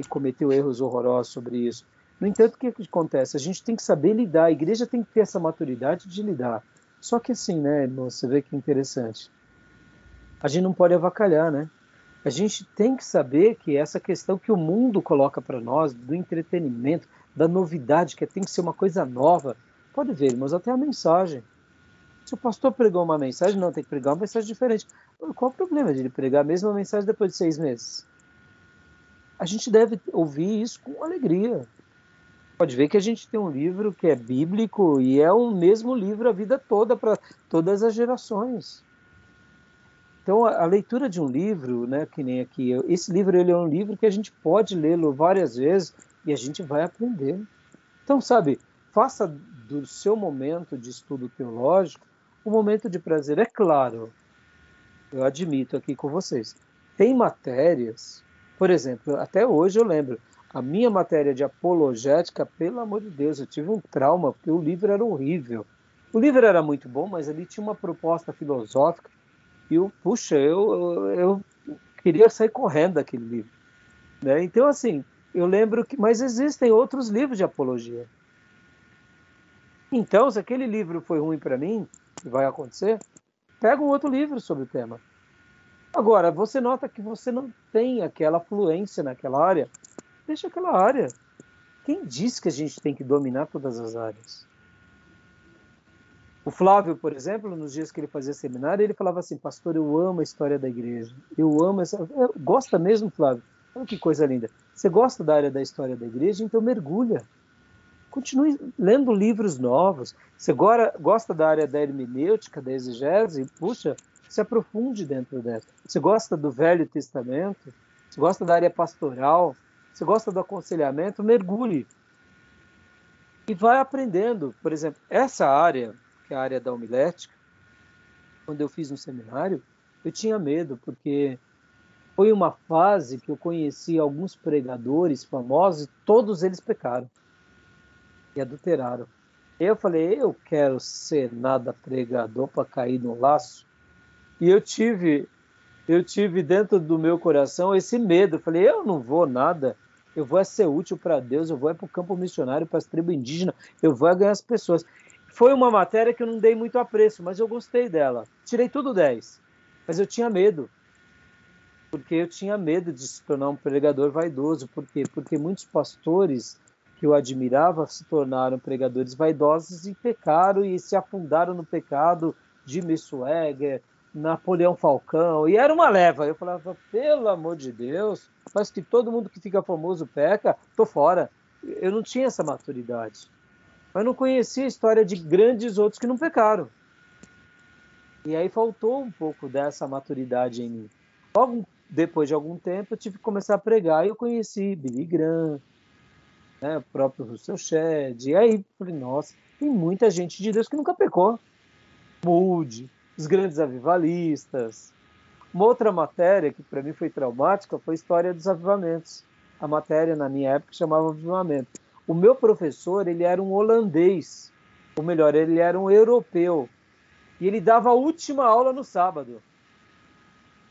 cometeu erros horrorosos sobre isso. No entanto, o que acontece? A gente tem que saber lidar, a igreja tem que ter essa maturidade de lidar. Só que assim, né, irmão, você vê que interessante. A gente não pode avacalhar, né? A gente tem que saber que essa questão que o mundo coloca para nós, do entretenimento, da novidade, que tem que ser uma coisa nova, pode ver, irmãos, até a mensagem. Se o pastor pregou uma mensagem, não, tem que pregar uma mensagem diferente. Qual o problema de ele pregar a mesma mensagem depois de seis meses? A gente deve ouvir isso com alegria. Pode ver que a gente tem um livro que é bíblico e é o mesmo livro a vida toda para todas as gerações. Então, a, a, leitura de um livro, né, que nem aqui, esse livro ele é um livro que a gente pode lê-lo várias vezes e a gente vai aprender. Então, sabe, faça do seu momento de estudo teológico um momento de prazer. É claro, eu admito aqui com vocês, tem matérias, por exemplo, até hoje eu lembro, a minha matéria de apologética, pelo amor de Deus, eu tive um trauma, porque o livro era horrível. O livro era muito bom, mas ali tinha uma proposta filosófica e eu, puxa, eu, eu queria sair correndo daquele livro. Né? Então, assim, eu lembro que. Mas existem outros livros de apologia. Então, se aquele livro foi ruim para mim, que vai acontecer, pega um outro livro sobre o tema. Agora, você nota que você não tem aquela fluência naquela área, deixa aquela área. Quem diz que a gente tem que dominar todas as áreas? O Flávio, por exemplo, nos dias que ele fazia seminário, ele falava assim: Pastor, eu amo a história da igreja. Eu amo essa. Gosta mesmo, Flávio? Olha que coisa linda. Você gosta da área da história da igreja? Então mergulha. Continue lendo livros novos. Você agora gosta da área da hermenêutica, da exegese? Puxa, se aprofunde dentro dessa. Você gosta do Velho Testamento? Você gosta da área pastoral? Você gosta do aconselhamento? Mergulhe. E vai aprendendo. Por exemplo, essa área que é a área da homilética, quando eu fiz um seminário, eu tinha medo, porque foi uma fase que eu conheci alguns pregadores famosos todos eles pecaram e adulteraram. Eu falei, eu quero ser nada pregador para cair no laço. E eu tive, eu tive dentro do meu coração esse medo. Eu falei, eu não vou nada. Eu vou é ser útil para Deus. Eu vou é para o campo missionário, para as tribos indígenas. Eu vou é ganhar as pessoas. Foi uma matéria que eu não dei muito apreço, mas eu gostei dela. Tirei tudo 10. Mas eu tinha medo. Porque eu tinha medo de se tornar um pregador vaidoso. Por quê? Porque muitos pastores que eu admirava se tornaram pregadores vaidosos e pecaram e se afundaram no pecado. Jimmy Swagger, Napoleão Falcão, e era uma leva. Eu falava, pelo amor de Deus, mas que todo mundo que fica famoso peca, tô fora. Eu não tinha essa maturidade mas não conhecia a história de grandes outros que não pecaram. E aí faltou um pouco dessa maturidade em mim. Logo depois de algum tempo, eu tive que começar a pregar e eu conheci Billy Graham, né, o próprio Russell Shedd. E aí falei, nossa, tem muita gente de Deus que nunca pecou. Moody, os grandes avivalistas. Uma outra matéria que para mim foi traumática foi a história dos avivamentos. A matéria na minha época chamava Avivamento. O meu professor, ele era um holandês, ou melhor, ele era um europeu, e ele dava a última aula no sábado.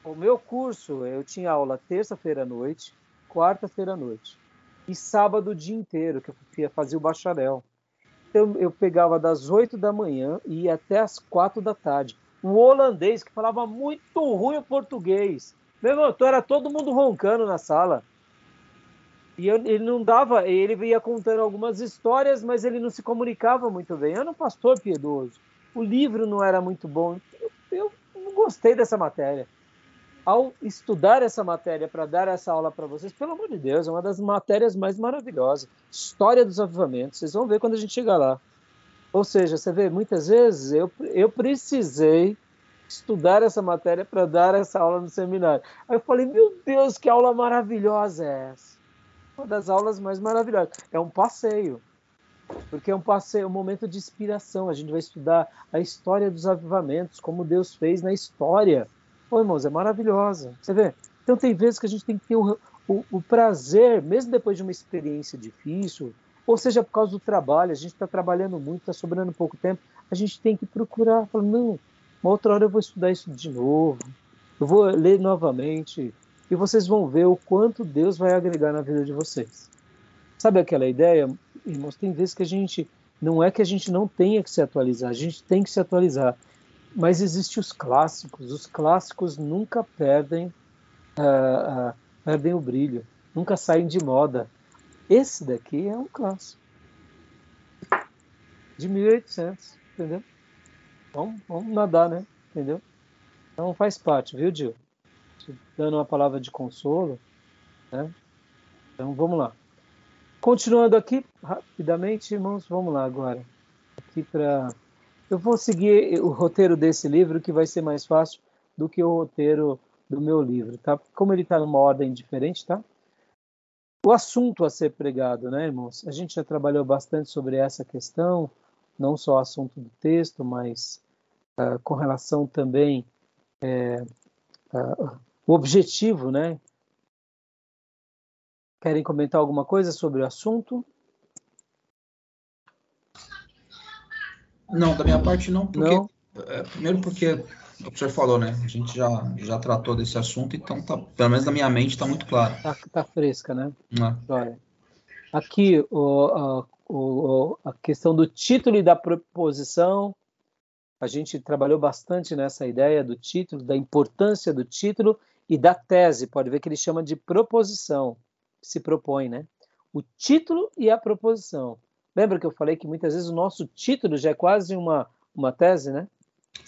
O meu curso, eu tinha aula terça-feira à noite, quarta-feira à noite, e sábado o dia inteiro, que eu fazia o bacharel. Então, eu pegava das 8 da manhã e ia até as 4 da tarde. Um holandês que falava muito ruim o português. Meu irmão, então era todo mundo roncando na sala. E eu, ele não dava, ele ia contando algumas histórias, mas ele não se comunicava muito bem. Eu era um pastor piedoso. O livro não era muito bom. Eu, eu não gostei dessa matéria. Ao estudar essa matéria para dar essa aula para vocês, pelo amor de Deus, é uma das matérias mais maravilhosas. História dos avivamentos. Vocês vão ver quando a gente chegar lá. Ou seja, você vê, muitas vezes eu, eu precisei estudar essa matéria para dar essa aula no seminário. Aí eu falei, meu Deus, que aula maravilhosa é essa? Uma das aulas mais maravilhosas. É um passeio, porque é um passeio, um momento de inspiração. A gente vai estudar a história dos avivamentos, como Deus fez na história. Pô, irmãos, é maravilhosa. Você vê? Então tem vezes que a gente tem que ter o, o, o prazer, mesmo depois de uma experiência difícil, ou seja por causa do trabalho, a gente está trabalhando muito, está sobrando pouco tempo, a gente tem que procurar, falar, não, uma outra hora eu vou estudar isso de novo, eu vou ler novamente, e vocês vão ver o quanto Deus vai agregar na vida de vocês. Sabe aquela ideia, irmãos? Tem vezes que a gente, não é que a gente não tenha que se atualizar, a gente tem que se atualizar, mas existem os clássicos, os clássicos nunca perdem, uh, uh, perdem o brilho, nunca saem de moda. Esse daqui é um clássico de 1800, entendeu? Vamos, vamos nadar, né? Entendeu? Então faz parte, viu, Gil? Dando uma palavra de consolo, né? Então vamos lá. Continuando aqui, rapidamente, irmãos, vamos lá agora. Aqui para. Eu vou seguir o roteiro desse livro, que vai ser mais fácil do que o roteiro do meu livro, tá? Como ele está numa ordem diferente, tá? O assunto a ser pregado, né, irmãos? A gente já trabalhou bastante sobre essa questão, não só o assunto do texto, mas uh, com relação também é, uh, o objetivo, né? Querem comentar alguma coisa sobre o assunto? Não, da minha parte não, porque não? É, primeiro porque o que o senhor falou, né? A gente já, já tratou desse assunto, então tá, pelo menos na minha mente está muito claro. Tá, tá, fresca, né? É. Aqui o, a, o, a questão do título e da proposição. A gente trabalhou bastante nessa ideia do título, da importância do título e da tese. Pode ver que ele chama de proposição, se propõe, né? O título e a proposição. Lembra que eu falei que muitas vezes o nosso título já é quase uma, uma tese, né?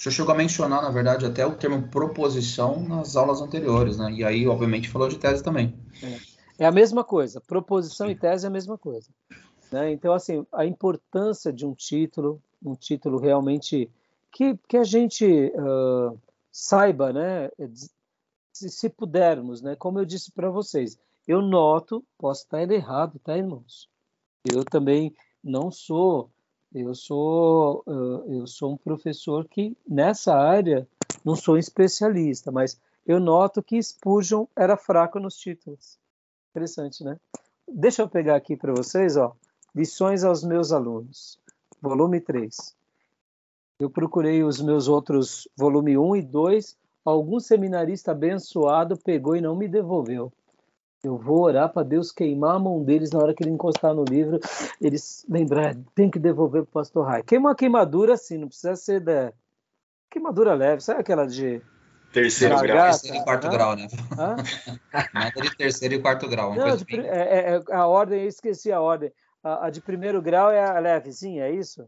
O senhor chegou a mencionar, na verdade, até o termo proposição nas aulas anteriores, né? E aí, obviamente, falou de tese também. É, é a mesma coisa. Proposição e tese é a mesma coisa. Né? Então, assim, a importância de um título, um título realmente que, que a gente uh, saiba, né? Se, se, pudermos, né? Como eu disse para vocês, eu noto, posso estar errado, tá, irmãos? Eu também não sou eu sou, eu sou um professor que, nessa área, não sou especialista, mas eu noto que Spurgeon era fraco nos títulos. Interessante, né? Deixa eu pegar aqui para vocês, ó, lições aos meus alunos, volume 3. Eu procurei os meus outros, volume 1 e 2, algum seminarista abençoado pegou e não me devolveu. Eu vou orar para Deus queimar a mão deles na hora que ele encostar no livro, eles lembrar, tem que devolver para o pastor Rai. Queima uma queimadura assim, não precisa ser da queimadura leve, sabe aquela de terceiro grau, terceiro e quarto grau, né? Nada de terceiro e quarto grau. Não, de, é, é, é, a ordem, eu esqueci a ordem. A, a, de primeiro grau é a levezinha, é isso?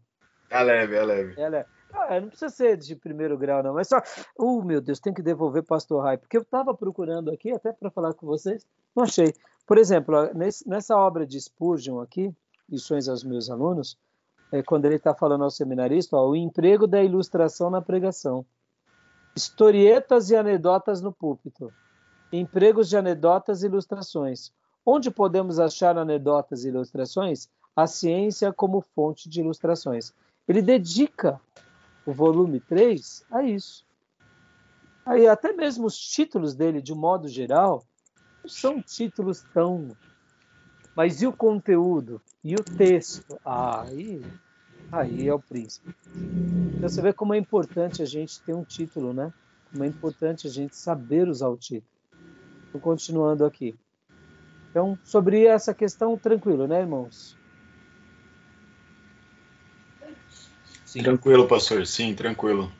É leve, é leve. É leve. Ah, não precisa ser de primeiro grau, não. Mas só. Oh, meu Deus, tem que devolver Pastor Rai. Porque eu estava procurando aqui, até para falar com vocês, não achei. Por exemplo, nessa obra de Spurgeon aqui, Lições aos meus alunos, é, quando ele está falando ao seminarista, ó, o emprego da ilustração na pregação. Historietas e anedotas no púlpito. Empregos de anedotas e ilustrações. Onde podemos achar anedotas e ilustrações? A ciência como fonte de ilustrações. Ele dedica o volume 3 a isso. Aí até mesmo os títulos dele, de um modo geral, não são títulos tão. Mas e o conteúdo? E o texto? Aí, aí é o príncipe. Então você vê como é importante a gente ter um título, né? Como é importante a gente saber usar o título. Estou continuando aqui. Então, sobre essa questão, tranquilo, né, irmãos? Sim. Tranquilo, pastor. Sim, tranquilo.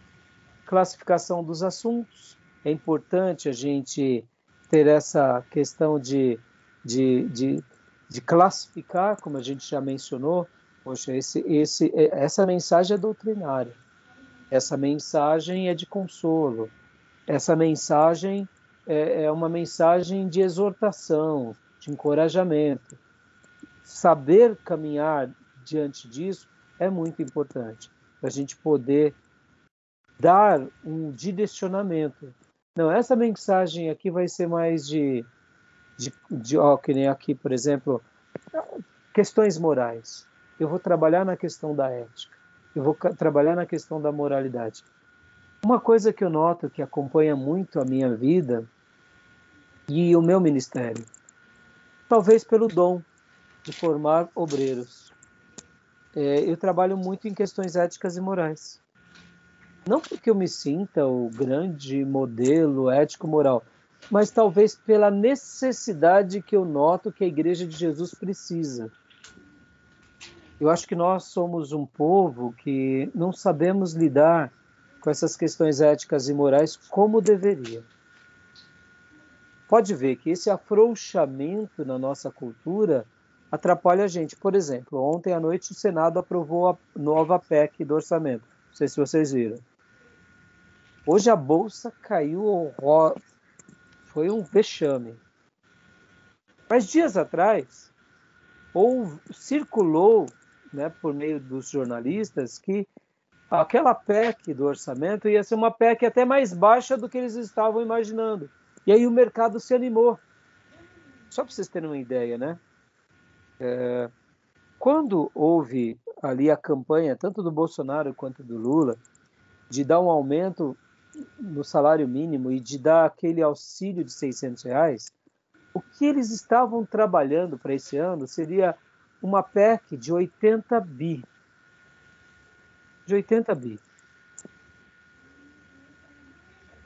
Classificação dos assuntos. É importante a gente ter essa questão de, de, de, de classificar, como a gente já mencionou. Poxa, esse, esse, essa mensagem é doutrinária. Essa mensagem é de consolo. Essa mensagem é, é uma mensagem de exortação, de encorajamento. Saber caminhar diante disso é muito importante para a gente poder dar um direcionamento. Não, essa mensagem aqui vai ser mais de, de, de ó, que nem aqui, por exemplo, questões morais. Eu vou trabalhar na questão da ética. Eu vou trabalhar na questão da moralidade. Uma coisa que eu noto que acompanha muito a minha vida e o meu ministério, talvez pelo dom de formar obreiros. É, eu trabalho muito em questões éticas e morais. Não porque eu me sinta o grande modelo ético-moral, mas talvez pela necessidade que eu noto que a Igreja de Jesus precisa. Eu acho que nós somos um povo que não sabemos lidar com essas questões éticas e morais como deveria. Pode ver que esse afrouxamento na nossa cultura atrapalha a gente. Por exemplo, ontem à noite o Senado aprovou a nova PEC do orçamento. Não sei se vocês viram. Hoje a bolsa caiu horror. Foi um vexame. Mas dias atrás, ou circulou né, por meio dos jornalistas que aquela PEC do orçamento ia ser uma PEC até mais baixa do que eles estavam imaginando. E aí o mercado se animou. Só para vocês terem uma ideia, né? É, quando houve ali a campanha, tanto do Bolsonaro quanto do Lula, de dar um aumento no salário mínimo e de dar aquele auxílio de 600 reais, o que eles estavam trabalhando para esse ano seria uma PEC de 80 bi. De 80 bi.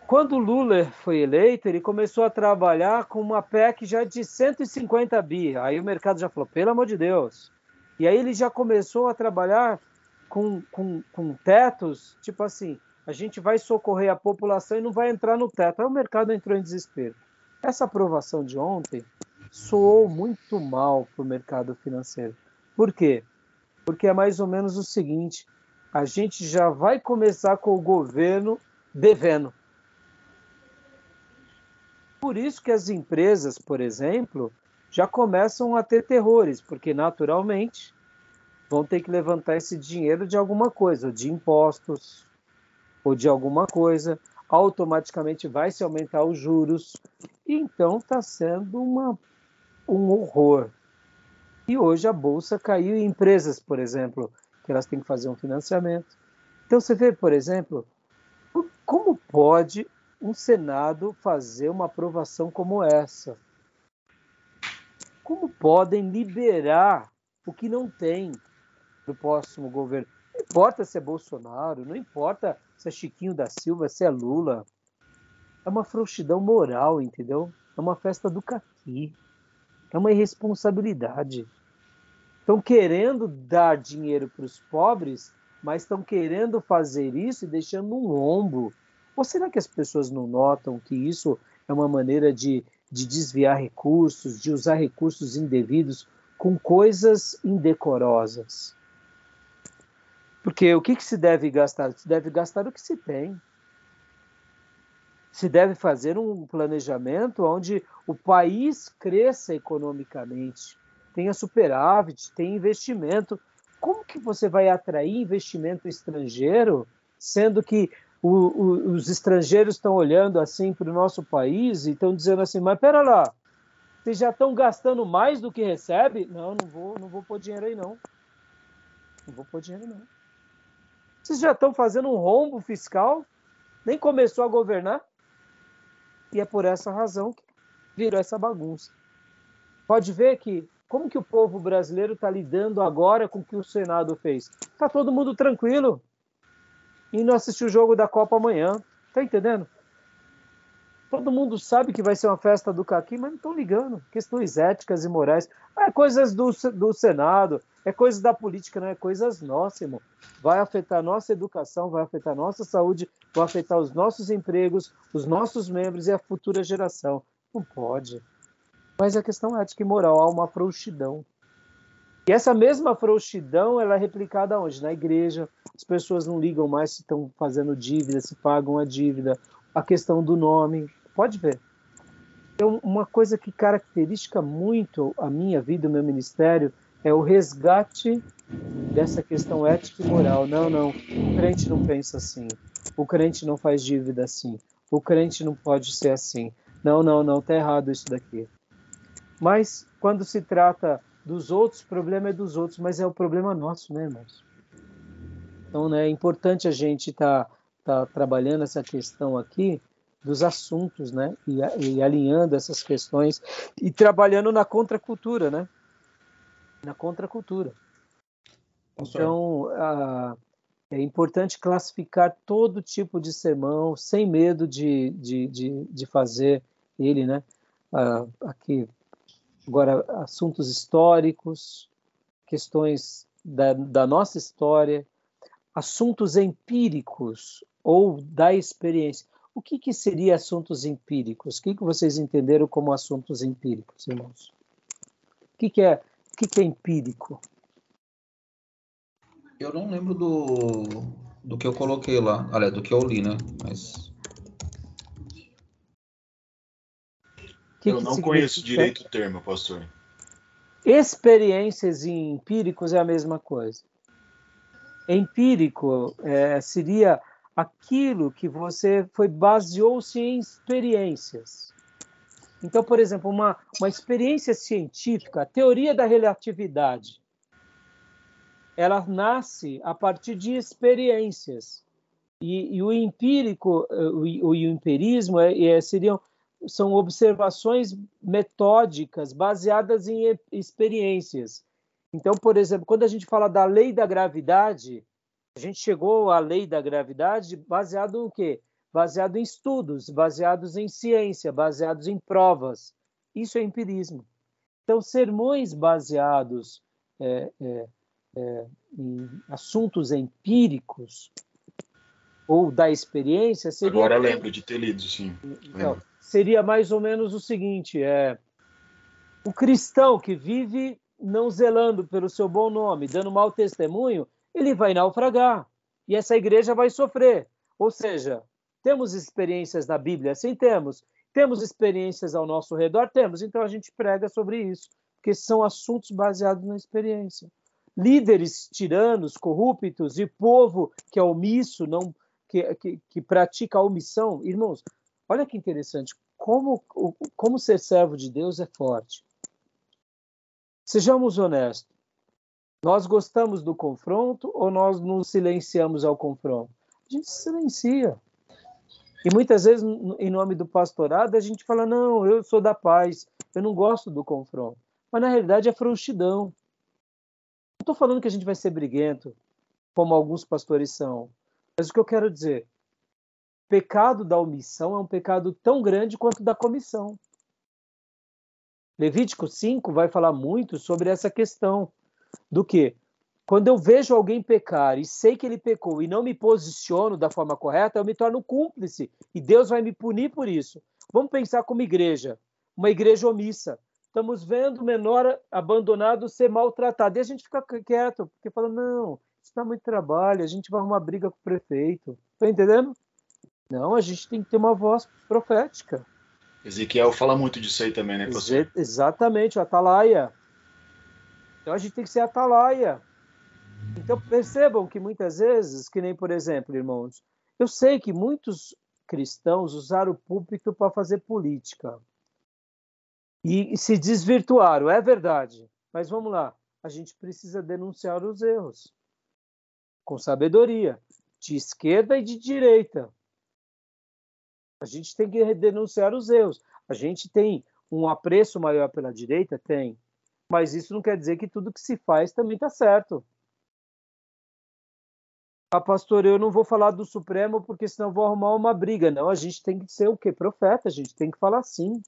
Quando Lula foi eleito, ele começou a trabalhar com uma PEC já de 150 bi. Aí o mercado já falou, pelo amor de Deus. E aí ele já começou a trabalhar com, com, com tetos, tipo assim, a gente vai socorrer a população e não vai entrar no teto. Aí o mercado entrou em desespero. Essa aprovação de ontem soou muito mal para o mercado financeiro. Por quê? Porque é mais ou menos o seguinte: a gente já vai começar com o governo devendo. Por isso que as empresas, por exemplo, já começam a ter terrores, porque naturalmente vão ter que levantar esse dinheiro de alguma coisa, de impostos, ou de alguma coisa, automaticamente vai se aumentar os juros. Então está sendo uma, um horror. E hoje a bolsa caiu em empresas, por exemplo, que elas têm que fazer um financiamento. Então você vê, por exemplo, como pode um Senado fazer uma aprovação como essa? Como podem liberar o que não tem do próximo governo? Não importa se é Bolsonaro, não importa se é Chiquinho da Silva, se é Lula. É uma frouxidão moral, entendeu? É uma festa do caqui. É uma irresponsabilidade. Estão querendo dar dinheiro para os pobres, mas estão querendo fazer isso e deixando um lombo. Ou será que as pessoas não notam que isso é uma maneira de, de desviar recursos, de usar recursos indevidos com coisas indecorosas? Porque o que, que se deve gastar? Se deve gastar o que se tem. Se deve fazer um planejamento onde o país cresça economicamente, tenha superávit, tenha investimento. Como que você vai atrair investimento estrangeiro, sendo que o, o, os estrangeiros estão olhando assim para o nosso país e estão dizendo assim, mas pera lá, vocês já estão gastando mais do que recebe? Não, não vou, não vou pôr dinheiro aí não. Não vou pôr dinheiro não. Vocês já estão fazendo um rombo fiscal? Nem começou a governar? E é por essa razão que virou essa bagunça. Pode ver que como que o povo brasileiro está lidando agora com o que o Senado fez? Está todo mundo tranquilo. E não assistiu o jogo da Copa amanhã. Tá entendendo? Todo mundo sabe que vai ser uma festa do caqui, mas não estão ligando. Questões éticas e morais. É coisas do, do Senado, é coisa da política, não é coisas nossas, irmão. Vai afetar a nossa educação, vai afetar nossa saúde, vai afetar os nossos empregos, os nossos membros e a futura geração. Não pode. Mas a questão ética e moral, há uma frouxidão. E essa mesma frouxidão ela é replicada onde? Na igreja. As pessoas não ligam mais se estão fazendo dívida, se pagam a dívida. A questão do nome. Pode ver. Então, uma coisa que caracteriza muito a minha vida, o meu ministério, é o resgate dessa questão ética e moral. Não, não, o crente não pensa assim. O crente não faz dívida assim. O crente não pode ser assim. Não, não, não, tá errado isso daqui. Mas quando se trata dos outros, o problema é dos outros, mas é o problema nosso, né, irmãos? Então, né, é importante a gente estar tá, tá trabalhando essa questão aqui dos assuntos, né, e, e alinhando essas questões e trabalhando na contracultura, né? Na contracultura. Então, a, é importante classificar todo tipo de sermão sem medo de, de, de, de fazer ele, né? Ah, aqui, agora, assuntos históricos, questões da, da nossa história, assuntos empíricos ou da experiência. O que, que seria assuntos empíricos? O que, que vocês entenderam como assuntos empíricos, irmãos? O que, que, é, o que, que é empírico? Eu não lembro do, do que eu coloquei lá. Aliás, do que eu li, né? Mas. Que eu que não conheço direito o termo, pastor. Experiências e empíricos é a mesma coisa. Empírico é, seria aquilo que você foi baseou-se em experiências. Então, por exemplo, uma, uma experiência científica, a teoria da relatividade, ela nasce a partir de experiências. E, e o empírico, o, o empirismo é, é, seriam são observações metódicas baseadas em experiências. Então, por exemplo, quando a gente fala da lei da gravidade, a gente chegou à lei da gravidade baseado no quê? Baseado em estudos, baseados em ciência, baseados em provas. Isso é empirismo. Então, sermões baseados é, é, é, em assuntos empíricos ou da experiência seria agora lembro de ter lido sim então, seria mais ou menos o seguinte é o cristão que vive não zelando pelo seu bom nome dando mau testemunho ele vai naufragar e essa igreja vai sofrer. Ou seja temos experiências na Bíblia? Sim temos. Temos experiências ao nosso redor? Temos. Então a gente prega sobre isso porque são assuntos baseados na experiência. Líderes tiranos, corruptos e povo que é omisso, não que, que, que pratica a omissão. Irmãos, olha que interessante, como, como ser servo de Deus é forte. Sejamos honestos. Nós gostamos do confronto ou nós nos silenciamos ao confronto? A gente se silencia. E muitas vezes, em nome do pastorado, a gente fala: não, eu sou da paz, eu não gosto do confronto. Mas na realidade é frouxidão estou falando que a gente vai ser briguento, como alguns pastores são. Mas o que eu quero dizer, pecado da omissão é um pecado tão grande quanto da comissão. Levítico 5 vai falar muito sobre essa questão do que quando eu vejo alguém pecar e sei que ele pecou e não me posiciono da forma correta, eu me torno cúmplice e Deus vai me punir por isso. Vamos pensar como igreja, uma igreja omissa estamos vendo o menor abandonado ser maltratado. E a gente fica quieto, porque fala, não, isso dá muito trabalho, a gente vai arrumar briga com o prefeito. Tá entendendo? Não, a gente tem que ter uma voz profética. Ezequiel fala muito disso aí também, né, pastor? Exatamente, o atalaia. Então a gente tem que ser atalaia. Então percebam que muitas vezes, que nem por exemplo, irmãos, eu sei que muitos cristãos usaram o púlpito para fazer política e se desvirtuaram, é verdade. Mas vamos lá, a gente precisa denunciar os erros com sabedoria, de esquerda e de direita. A gente tem que denunciar os erros. A gente tem um apreço maior pela direita? Tem. Mas isso não quer dizer que tudo que se faz também está certo. Ah, pastor, eu não vou falar do Supremo porque senão vou arrumar uma briga. Não, a gente tem que ser o quê? Profeta, a gente tem que falar sim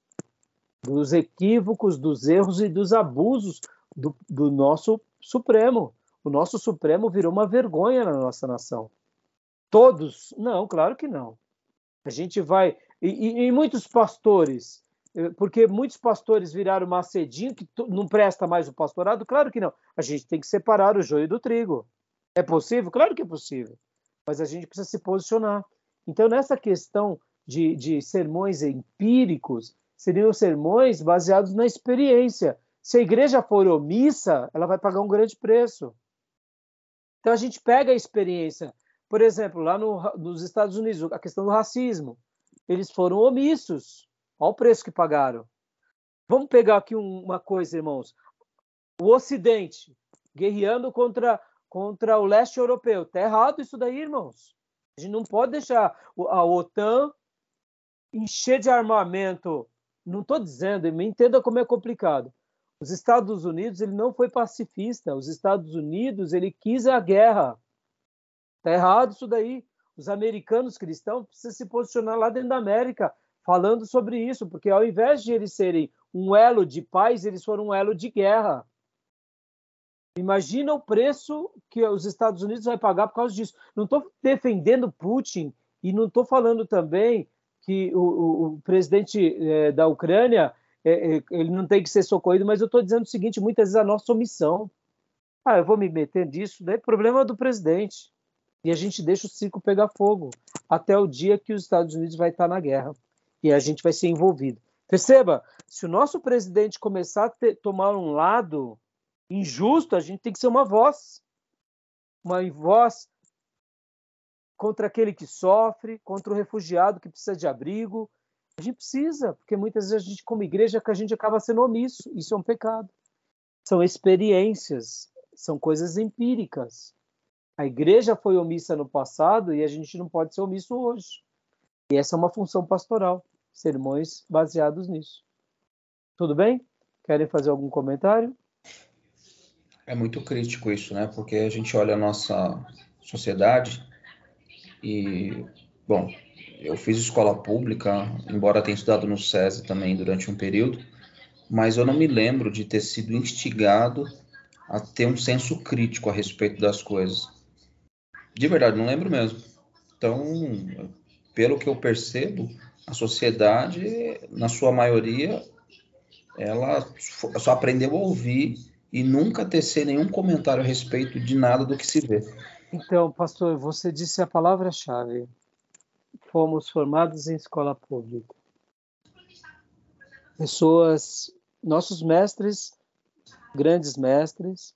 dos equívocos, dos erros e dos abusos do, do nosso Supremo. O nosso Supremo virou uma vergonha na nossa nação. Todos? Não, claro que não. A gente vai. E, e, e muitos pastores, eh, porque muitos pastores viraram macedinho, que não presta mais o pastorado? Claro que não. A gente tem que separar o joio do trigo. É possível? Claro que é possível. Mas a gente precisa se posicionar. Então, nessa questão de, de sermões empíricos, seriam sermões baseados na experiência. Se a igreja for omissa, ela vai pagar um grande preço. Então a gente pega a experiência, por exemplo, lá no, nos Estados Unidos, a questão do racismo. Eles foram omissos. Olha o preço que pagaram. Vamos pegar aqui uma coisa, irmãos. O Ocidente guerreando contra, contra o leste europeu. Está errado isso daí, irmãos. A gente não pode deixar a OTAN encher de armamento. Não estou dizendo, me entenda como é complicado. Os Estados Unidos ele não foi pacifista. Os Estados Unidos ele quis a guerra. Está errado isso daí. Os americanos cristãos precisam se posicionar lá dentro da América falando sobre isso, porque ao invés de eles serem um elo de paz, eles foram um elo de guerra. Imagina o preço que os Estados Unidos vai pagar por causa disso. Não estou defendendo Putin e não estou falando também que o, o, o presidente é, da Ucrânia é, é, ele não tem que ser socorrido, mas eu estou dizendo o seguinte: muitas vezes a nossa omissão. Ah, eu vou me meter nisso, daí é problema do presidente. E a gente deixa o circo pegar fogo até o dia que os Estados Unidos vai estar na guerra e a gente vai ser envolvido. Perceba, se o nosso presidente começar a ter, tomar um lado injusto, a gente tem que ser uma voz. Uma voz contra aquele que sofre, contra o refugiado que precisa de abrigo. A gente precisa, porque muitas vezes a gente, como igreja, que a gente acaba sendo omisso. Isso é um pecado. São experiências, são coisas empíricas. A igreja foi omissa no passado e a gente não pode ser omisso hoje. E essa é uma função pastoral. Sermões baseados nisso. Tudo bem? Querem fazer algum comentário? É muito crítico isso, né? Porque a gente olha a nossa sociedade e, bom, eu fiz escola pública, embora tenha estudado no SESI também durante um período, mas eu não me lembro de ter sido instigado a ter um senso crítico a respeito das coisas. De verdade, não lembro mesmo. Então, pelo que eu percebo, a sociedade, na sua maioria, ela só aprendeu a ouvir e nunca tecer nenhum comentário a respeito de nada do que se vê. Então, pastor, você disse a palavra-chave. Fomos formados em escola pública. Pessoas, nossos mestres, grandes mestres,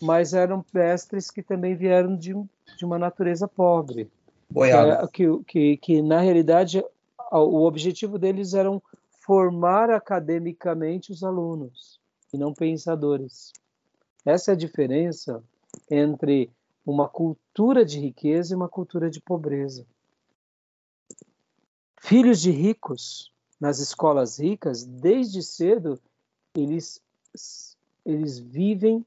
mas eram mestres que também vieram de, de uma natureza pobre. Que, que, que, na realidade, o objetivo deles era formar academicamente os alunos e não pensadores. Essa é a diferença entre uma cultura de riqueza e uma cultura de pobreza. Filhos de ricos nas escolas ricas, desde cedo, eles, eles vivem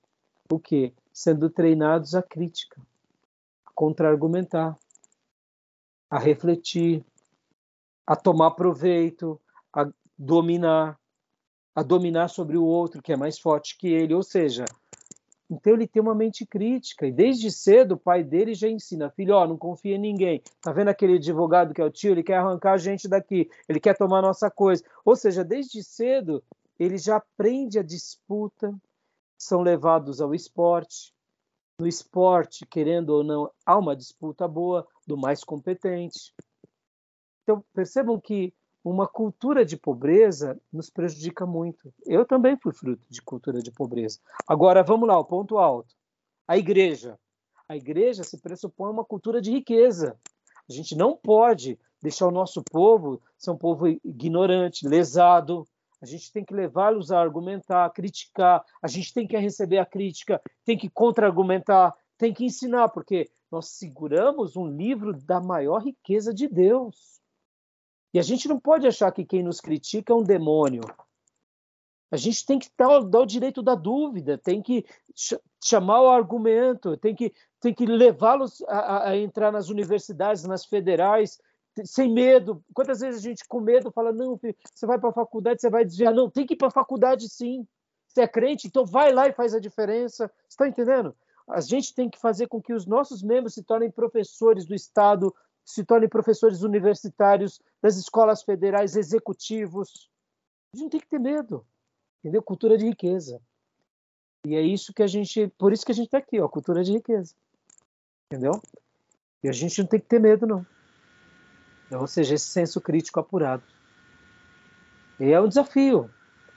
o quê? Sendo treinados à crítica, contra-argumentar, a refletir, a tomar proveito, a dominar a dominar sobre o outro que é mais forte que ele, ou seja, então ele tem uma mente crítica e desde cedo o pai dele já ensina, filho, ó, não confia em ninguém. Tá vendo aquele advogado que é o tio, ele quer arrancar a gente daqui, ele quer tomar nossa coisa. Ou seja, desde cedo ele já aprende a disputa, são levados ao esporte. No esporte, querendo ou não, há uma disputa boa do mais competente. Então, percebam que uma cultura de pobreza nos prejudica muito. Eu também fui fruto de cultura de pobreza. Agora, vamos lá, o ponto alto. A igreja. A igreja se pressupõe uma cultura de riqueza. A gente não pode deixar o nosso povo ser um povo ignorante, lesado. A gente tem que levá-los a argumentar, a criticar. A gente tem que receber a crítica, tem que contra-argumentar, tem que ensinar, porque nós seguramos um livro da maior riqueza de Deus. E a gente não pode achar que quem nos critica é um demônio. A gente tem que dar, dar o direito da dúvida, tem que ch chamar o argumento, tem que, tem que levá-los a, a, entrar nas universidades, nas federais, sem medo. Quantas vezes a gente com medo fala, não, filho, você vai para a faculdade, você vai desviar. Não, tem que ir para a faculdade sim. Você é crente, então vai lá e faz a diferença. Está entendendo? A gente tem que fazer com que os nossos membros se tornem professores do Estado, se tornem professores universitários das escolas federais, executivos. A gente não tem que ter medo, entendeu? Cultura de riqueza. E é isso que a gente, por isso que a gente está aqui, ó, cultura de riqueza, entendeu? E a gente não tem que ter medo, não. Ou seja, esse senso crítico apurado. E é um desafio.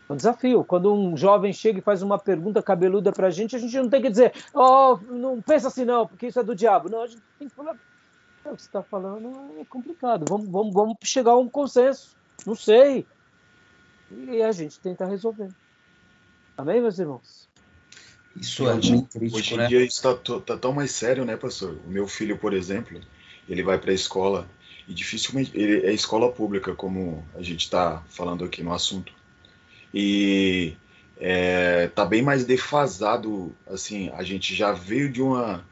É um desafio. Quando um jovem chega e faz uma pergunta cabeluda para a gente, a gente não tem que dizer, oh, não pensa assim não, porque isso é do diabo. Não, a gente tem que falar, é, o que você está falando é complicado. Vamos, vamos, vamos chegar a um consenso. Não sei. E a gente tenta resolver. Amém, meus irmãos? Isso é muito crítico, Hoje em né? dia isso está tá tão mais sério, né, pastor? O meu filho, por exemplo, ele vai para a escola e dificilmente ele é escola pública, como a gente está falando aqui no assunto. E é, tá bem mais defasado, assim, a gente já veio de uma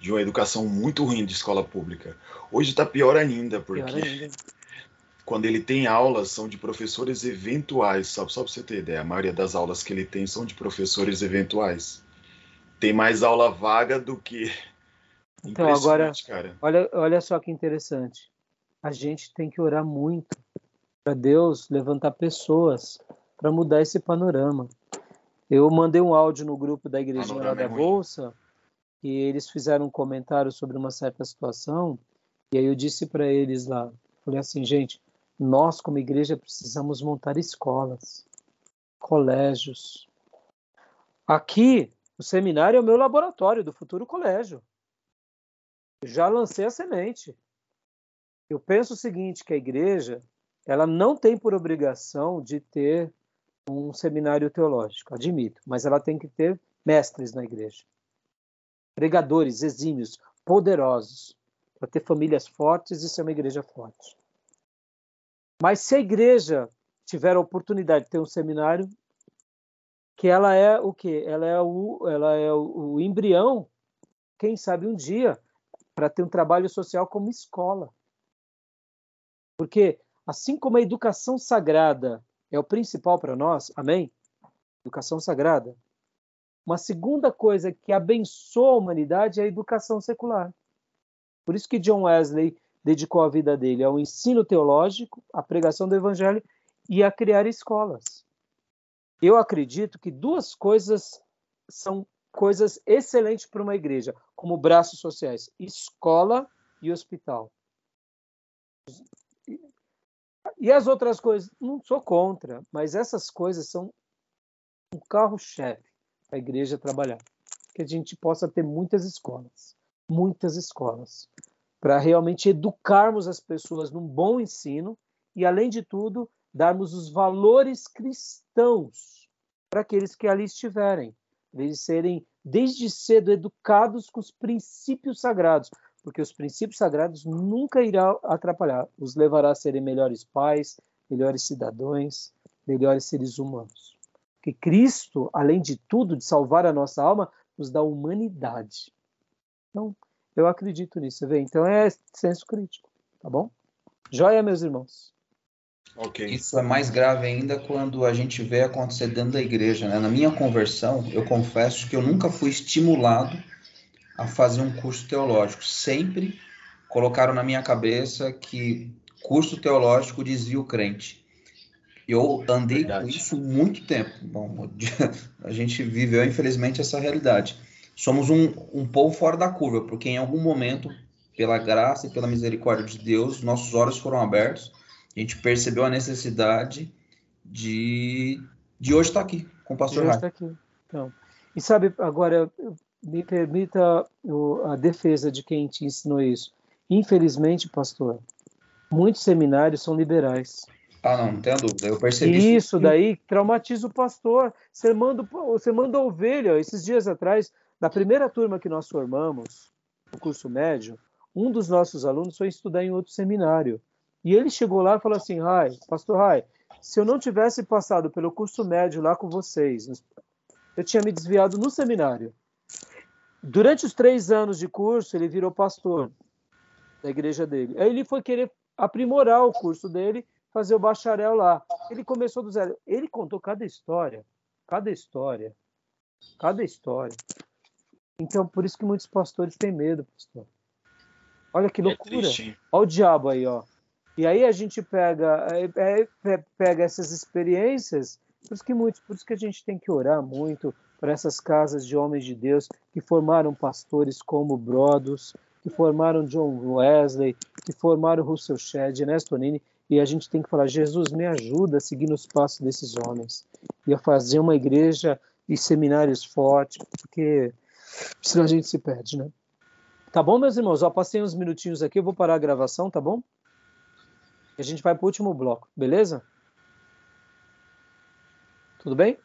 de uma educação muito ruim de escola pública. Hoje está pior ainda, porque pior ainda. quando ele tem aulas são de professores eventuais, só, só para você ter ideia, a maioria das aulas que ele tem são de professores eventuais. Tem mais aula vaga do que. Então, agora, cara. Olha, olha só que interessante. A gente tem que orar muito para Deus levantar pessoas para mudar esse panorama. Eu mandei um áudio no grupo da Igreja da é Bolsa e eles fizeram um comentário sobre uma certa situação, e aí eu disse para eles lá, falei assim, gente, nós como igreja precisamos montar escolas, colégios. Aqui, o seminário é o meu laboratório do futuro colégio. Eu já lancei a semente. Eu penso o seguinte, que a igreja, ela não tem por obrigação de ter um seminário teológico, admito, mas ela tem que ter mestres na igreja pregadores exímios, poderosos, para ter famílias fortes e ser uma igreja forte. Mas se a igreja tiver a oportunidade de ter um seminário, que ela é o quê? Ela é o, ela é o, o embrião, quem sabe um dia, para ter um trabalho social como escola. Porque assim como a educação sagrada é o principal para nós, amém? Educação sagrada, uma segunda coisa que abençoa a humanidade é a educação secular. Por isso que John Wesley dedicou a vida dele ao ensino teológico, à pregação do evangelho e a criar escolas. Eu acredito que duas coisas são coisas excelentes para uma igreja, como braços sociais: escola e hospital. E as outras coisas, não sou contra, mas essas coisas são um carro-chefe a igreja trabalhar. Que a gente possa ter muitas escolas, muitas escolas, para realmente educarmos as pessoas num bom ensino e, além de tudo, darmos os valores cristãos para aqueles que ali estiverem, eles serem desde cedo educados com os princípios sagrados, porque os princípios sagrados nunca irão atrapalhar, os levará a serem melhores pais, melhores cidadãos, melhores seres humanos que Cristo, além de tudo, de salvar a nossa alma, nos dá humanidade. Então, eu acredito nisso, vê? Então é senso crítico, tá bom? Joia, meus irmãos. Okay. Isso é mais grave ainda quando a gente vê acontecer dentro da igreja. Né? Na minha conversão, eu confesso que eu nunca fui estimulado a fazer um curso teológico. Sempre colocaram na minha cabeça que curso teológico desvia o crente. Eu andei Verdade. com isso muito tempo. Bom, a gente viveu, infelizmente, essa realidade. Somos um, um povo fora da curva, porque em algum momento, pela graça e pela misericórdia de Deus, nossos olhos foram abertos. A gente percebeu a necessidade de, de hoje estar aqui com o pastor Rai. aqui. Então, e sabe, agora, me permita a defesa de quem te ensinou isso. Infelizmente, pastor, muitos seminários são liberais. Ah, não, não tenho dúvida. Eu percebi isso. Isso daí traumatiza o pastor. Você manda, você manda ovelha. Esses dias atrás, na primeira turma que nós formamos, no curso médio, um dos nossos alunos foi estudar em outro seminário. E ele chegou lá e falou assim: Rai, pastor Rai, se eu não tivesse passado pelo curso médio lá com vocês, eu tinha me desviado no seminário. Durante os três anos de curso, ele virou pastor da igreja dele. Aí ele foi querer aprimorar o curso dele fazer o bacharel lá. Ele começou do zero. Ele contou cada história, cada história, cada história. Então, por isso que muitos pastores têm medo, pastor. Olha que é loucura. É Olha o diabo aí, ó. E aí a gente pega, é, é, pega essas experiências, por isso que muitos, por isso que a gente tem que orar muito para essas casas de homens de Deus que formaram pastores como Brodos, que formaram John Wesley, que formaram Russell Shedd, Ernesto Nini, e a gente tem que falar: Jesus, me ajuda a seguir nos passos desses homens e a fazer uma igreja e seminários fortes, porque senão a gente se perde, né? Tá bom, meus irmãos? Ó, passei uns minutinhos aqui, eu vou parar a gravação, tá bom? E a gente vai para o último bloco, beleza? Tudo bem?